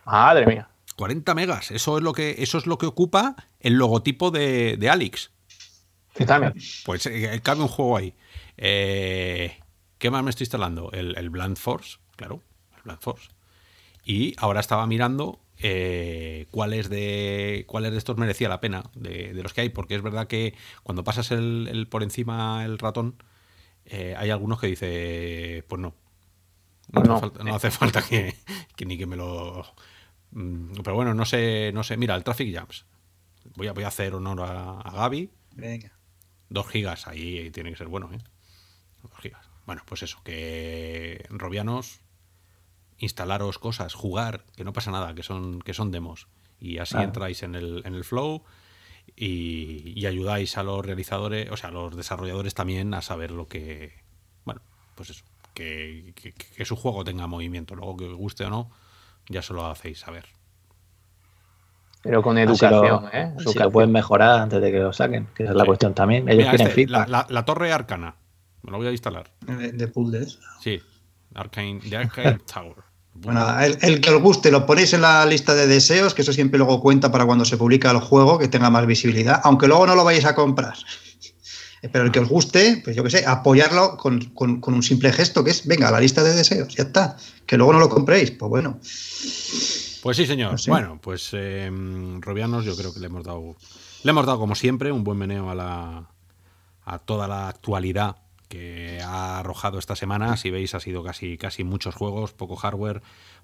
Madre mía. 40 megas, eso es lo que, eso es lo que ocupa el logotipo de, de Alex. Sí, también. Pues eh, cabe un juego ahí. Eh, ¿Qué más me estoy instalando? El, el Blunt Force, claro, el Blunt Force. Y ahora estaba mirando eh, cuáles de cuáles de estos merecía la pena de, de los que hay, porque es verdad que cuando pasas el, el por encima el ratón, eh, hay algunos que dice, pues no. No, hace, no. Falta, no hace falta que, que ni que me lo. Mm, Pero bueno, no sé, no sé. Mira, el Traffic Jams. Voy a, voy a hacer honor a, a Gaby. Venga. 2 gigas, ahí tiene que ser bueno, ¿eh? 2 gigas. Bueno, pues eso, que Robianos, instalaros cosas, jugar, que no pasa nada, que son, que son demos. Y así entráis en el, en el flow y, y ayudáis a los realizadores, o sea, a los desarrolladores también a saber lo que. Bueno, pues eso, que, que- que su juego tenga movimiento. Luego que guste o no, ya se lo hacéis saber. Pero con Así educación, lo, ¿eh? si lo pueden mejorar antes de que lo saquen, que esa es la Sí. cuestión también. Ellos Mira, quieren este, feedback. la, la- la torre arcana, me lo voy a instalar. De, de puzzles. Sí, Arcane, The Arcane Tower. Bueno, el, el que os guste lo ponéis en la lista de deseos, que eso siempre luego cuenta para cuando se publica el juego, que tenga más visibilidad, aunque luego no lo vayáis a comprar. Pero el que os guste, pues yo qué sé, apoyarlo con, con- con un simple gesto, que es, venga, a la lista de deseos, ya está. Que luego no lo compréis, pues bueno. Pues sí, señor. No sé. Bueno, pues eh, Robianos, yo creo que le hemos dado, le hemos dado como siempre un buen meneo a la, a toda la actualidad que ha arrojado esta semana. Si veis, ha sido casi, casi muchos juegos, poco hardware,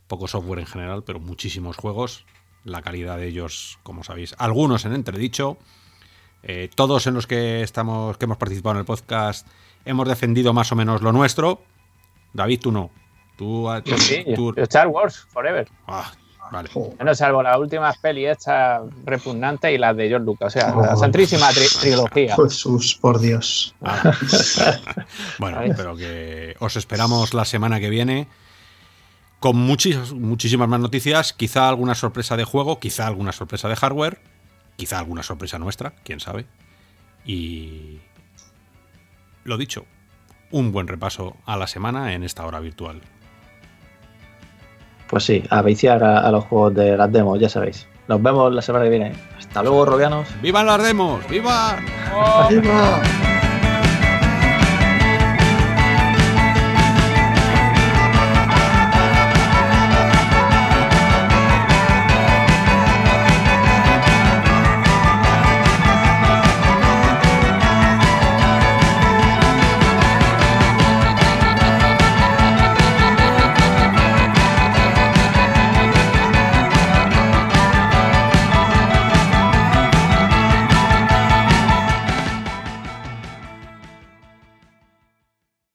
poco software en general, pero muchísimos juegos. La calidad de ellos, como sabéis, algunos en entredicho. Eh, todos en los que estamos, que hemos participado en el podcast, hemos defendido más o menos lo nuestro. David, tú no. Tú, sí, yo- tú- yo Star Wars Forever. Ah, vale. Bueno, salvo las últimas pelis estas repugnantes y las de George Lucas. O sea, la santrísima tri- trilogía. Jesús, por Dios. Ah. bueno, pero que os esperamos la semana que viene con muchis- muchísimas más noticias, quizá alguna sorpresa de juego, quizá alguna sorpresa de hardware, quizá alguna sorpresa nuestra, quién sabe. Y lo dicho, un buen repaso a la semana en esta hora virtual. Pues sí, a viciar a, a los juegos de las demos, ya sabéis. Nos vemos la semana que viene. Hasta luego, Robianos. ¡Vivan las demos! ¡Viva! ¡Viva!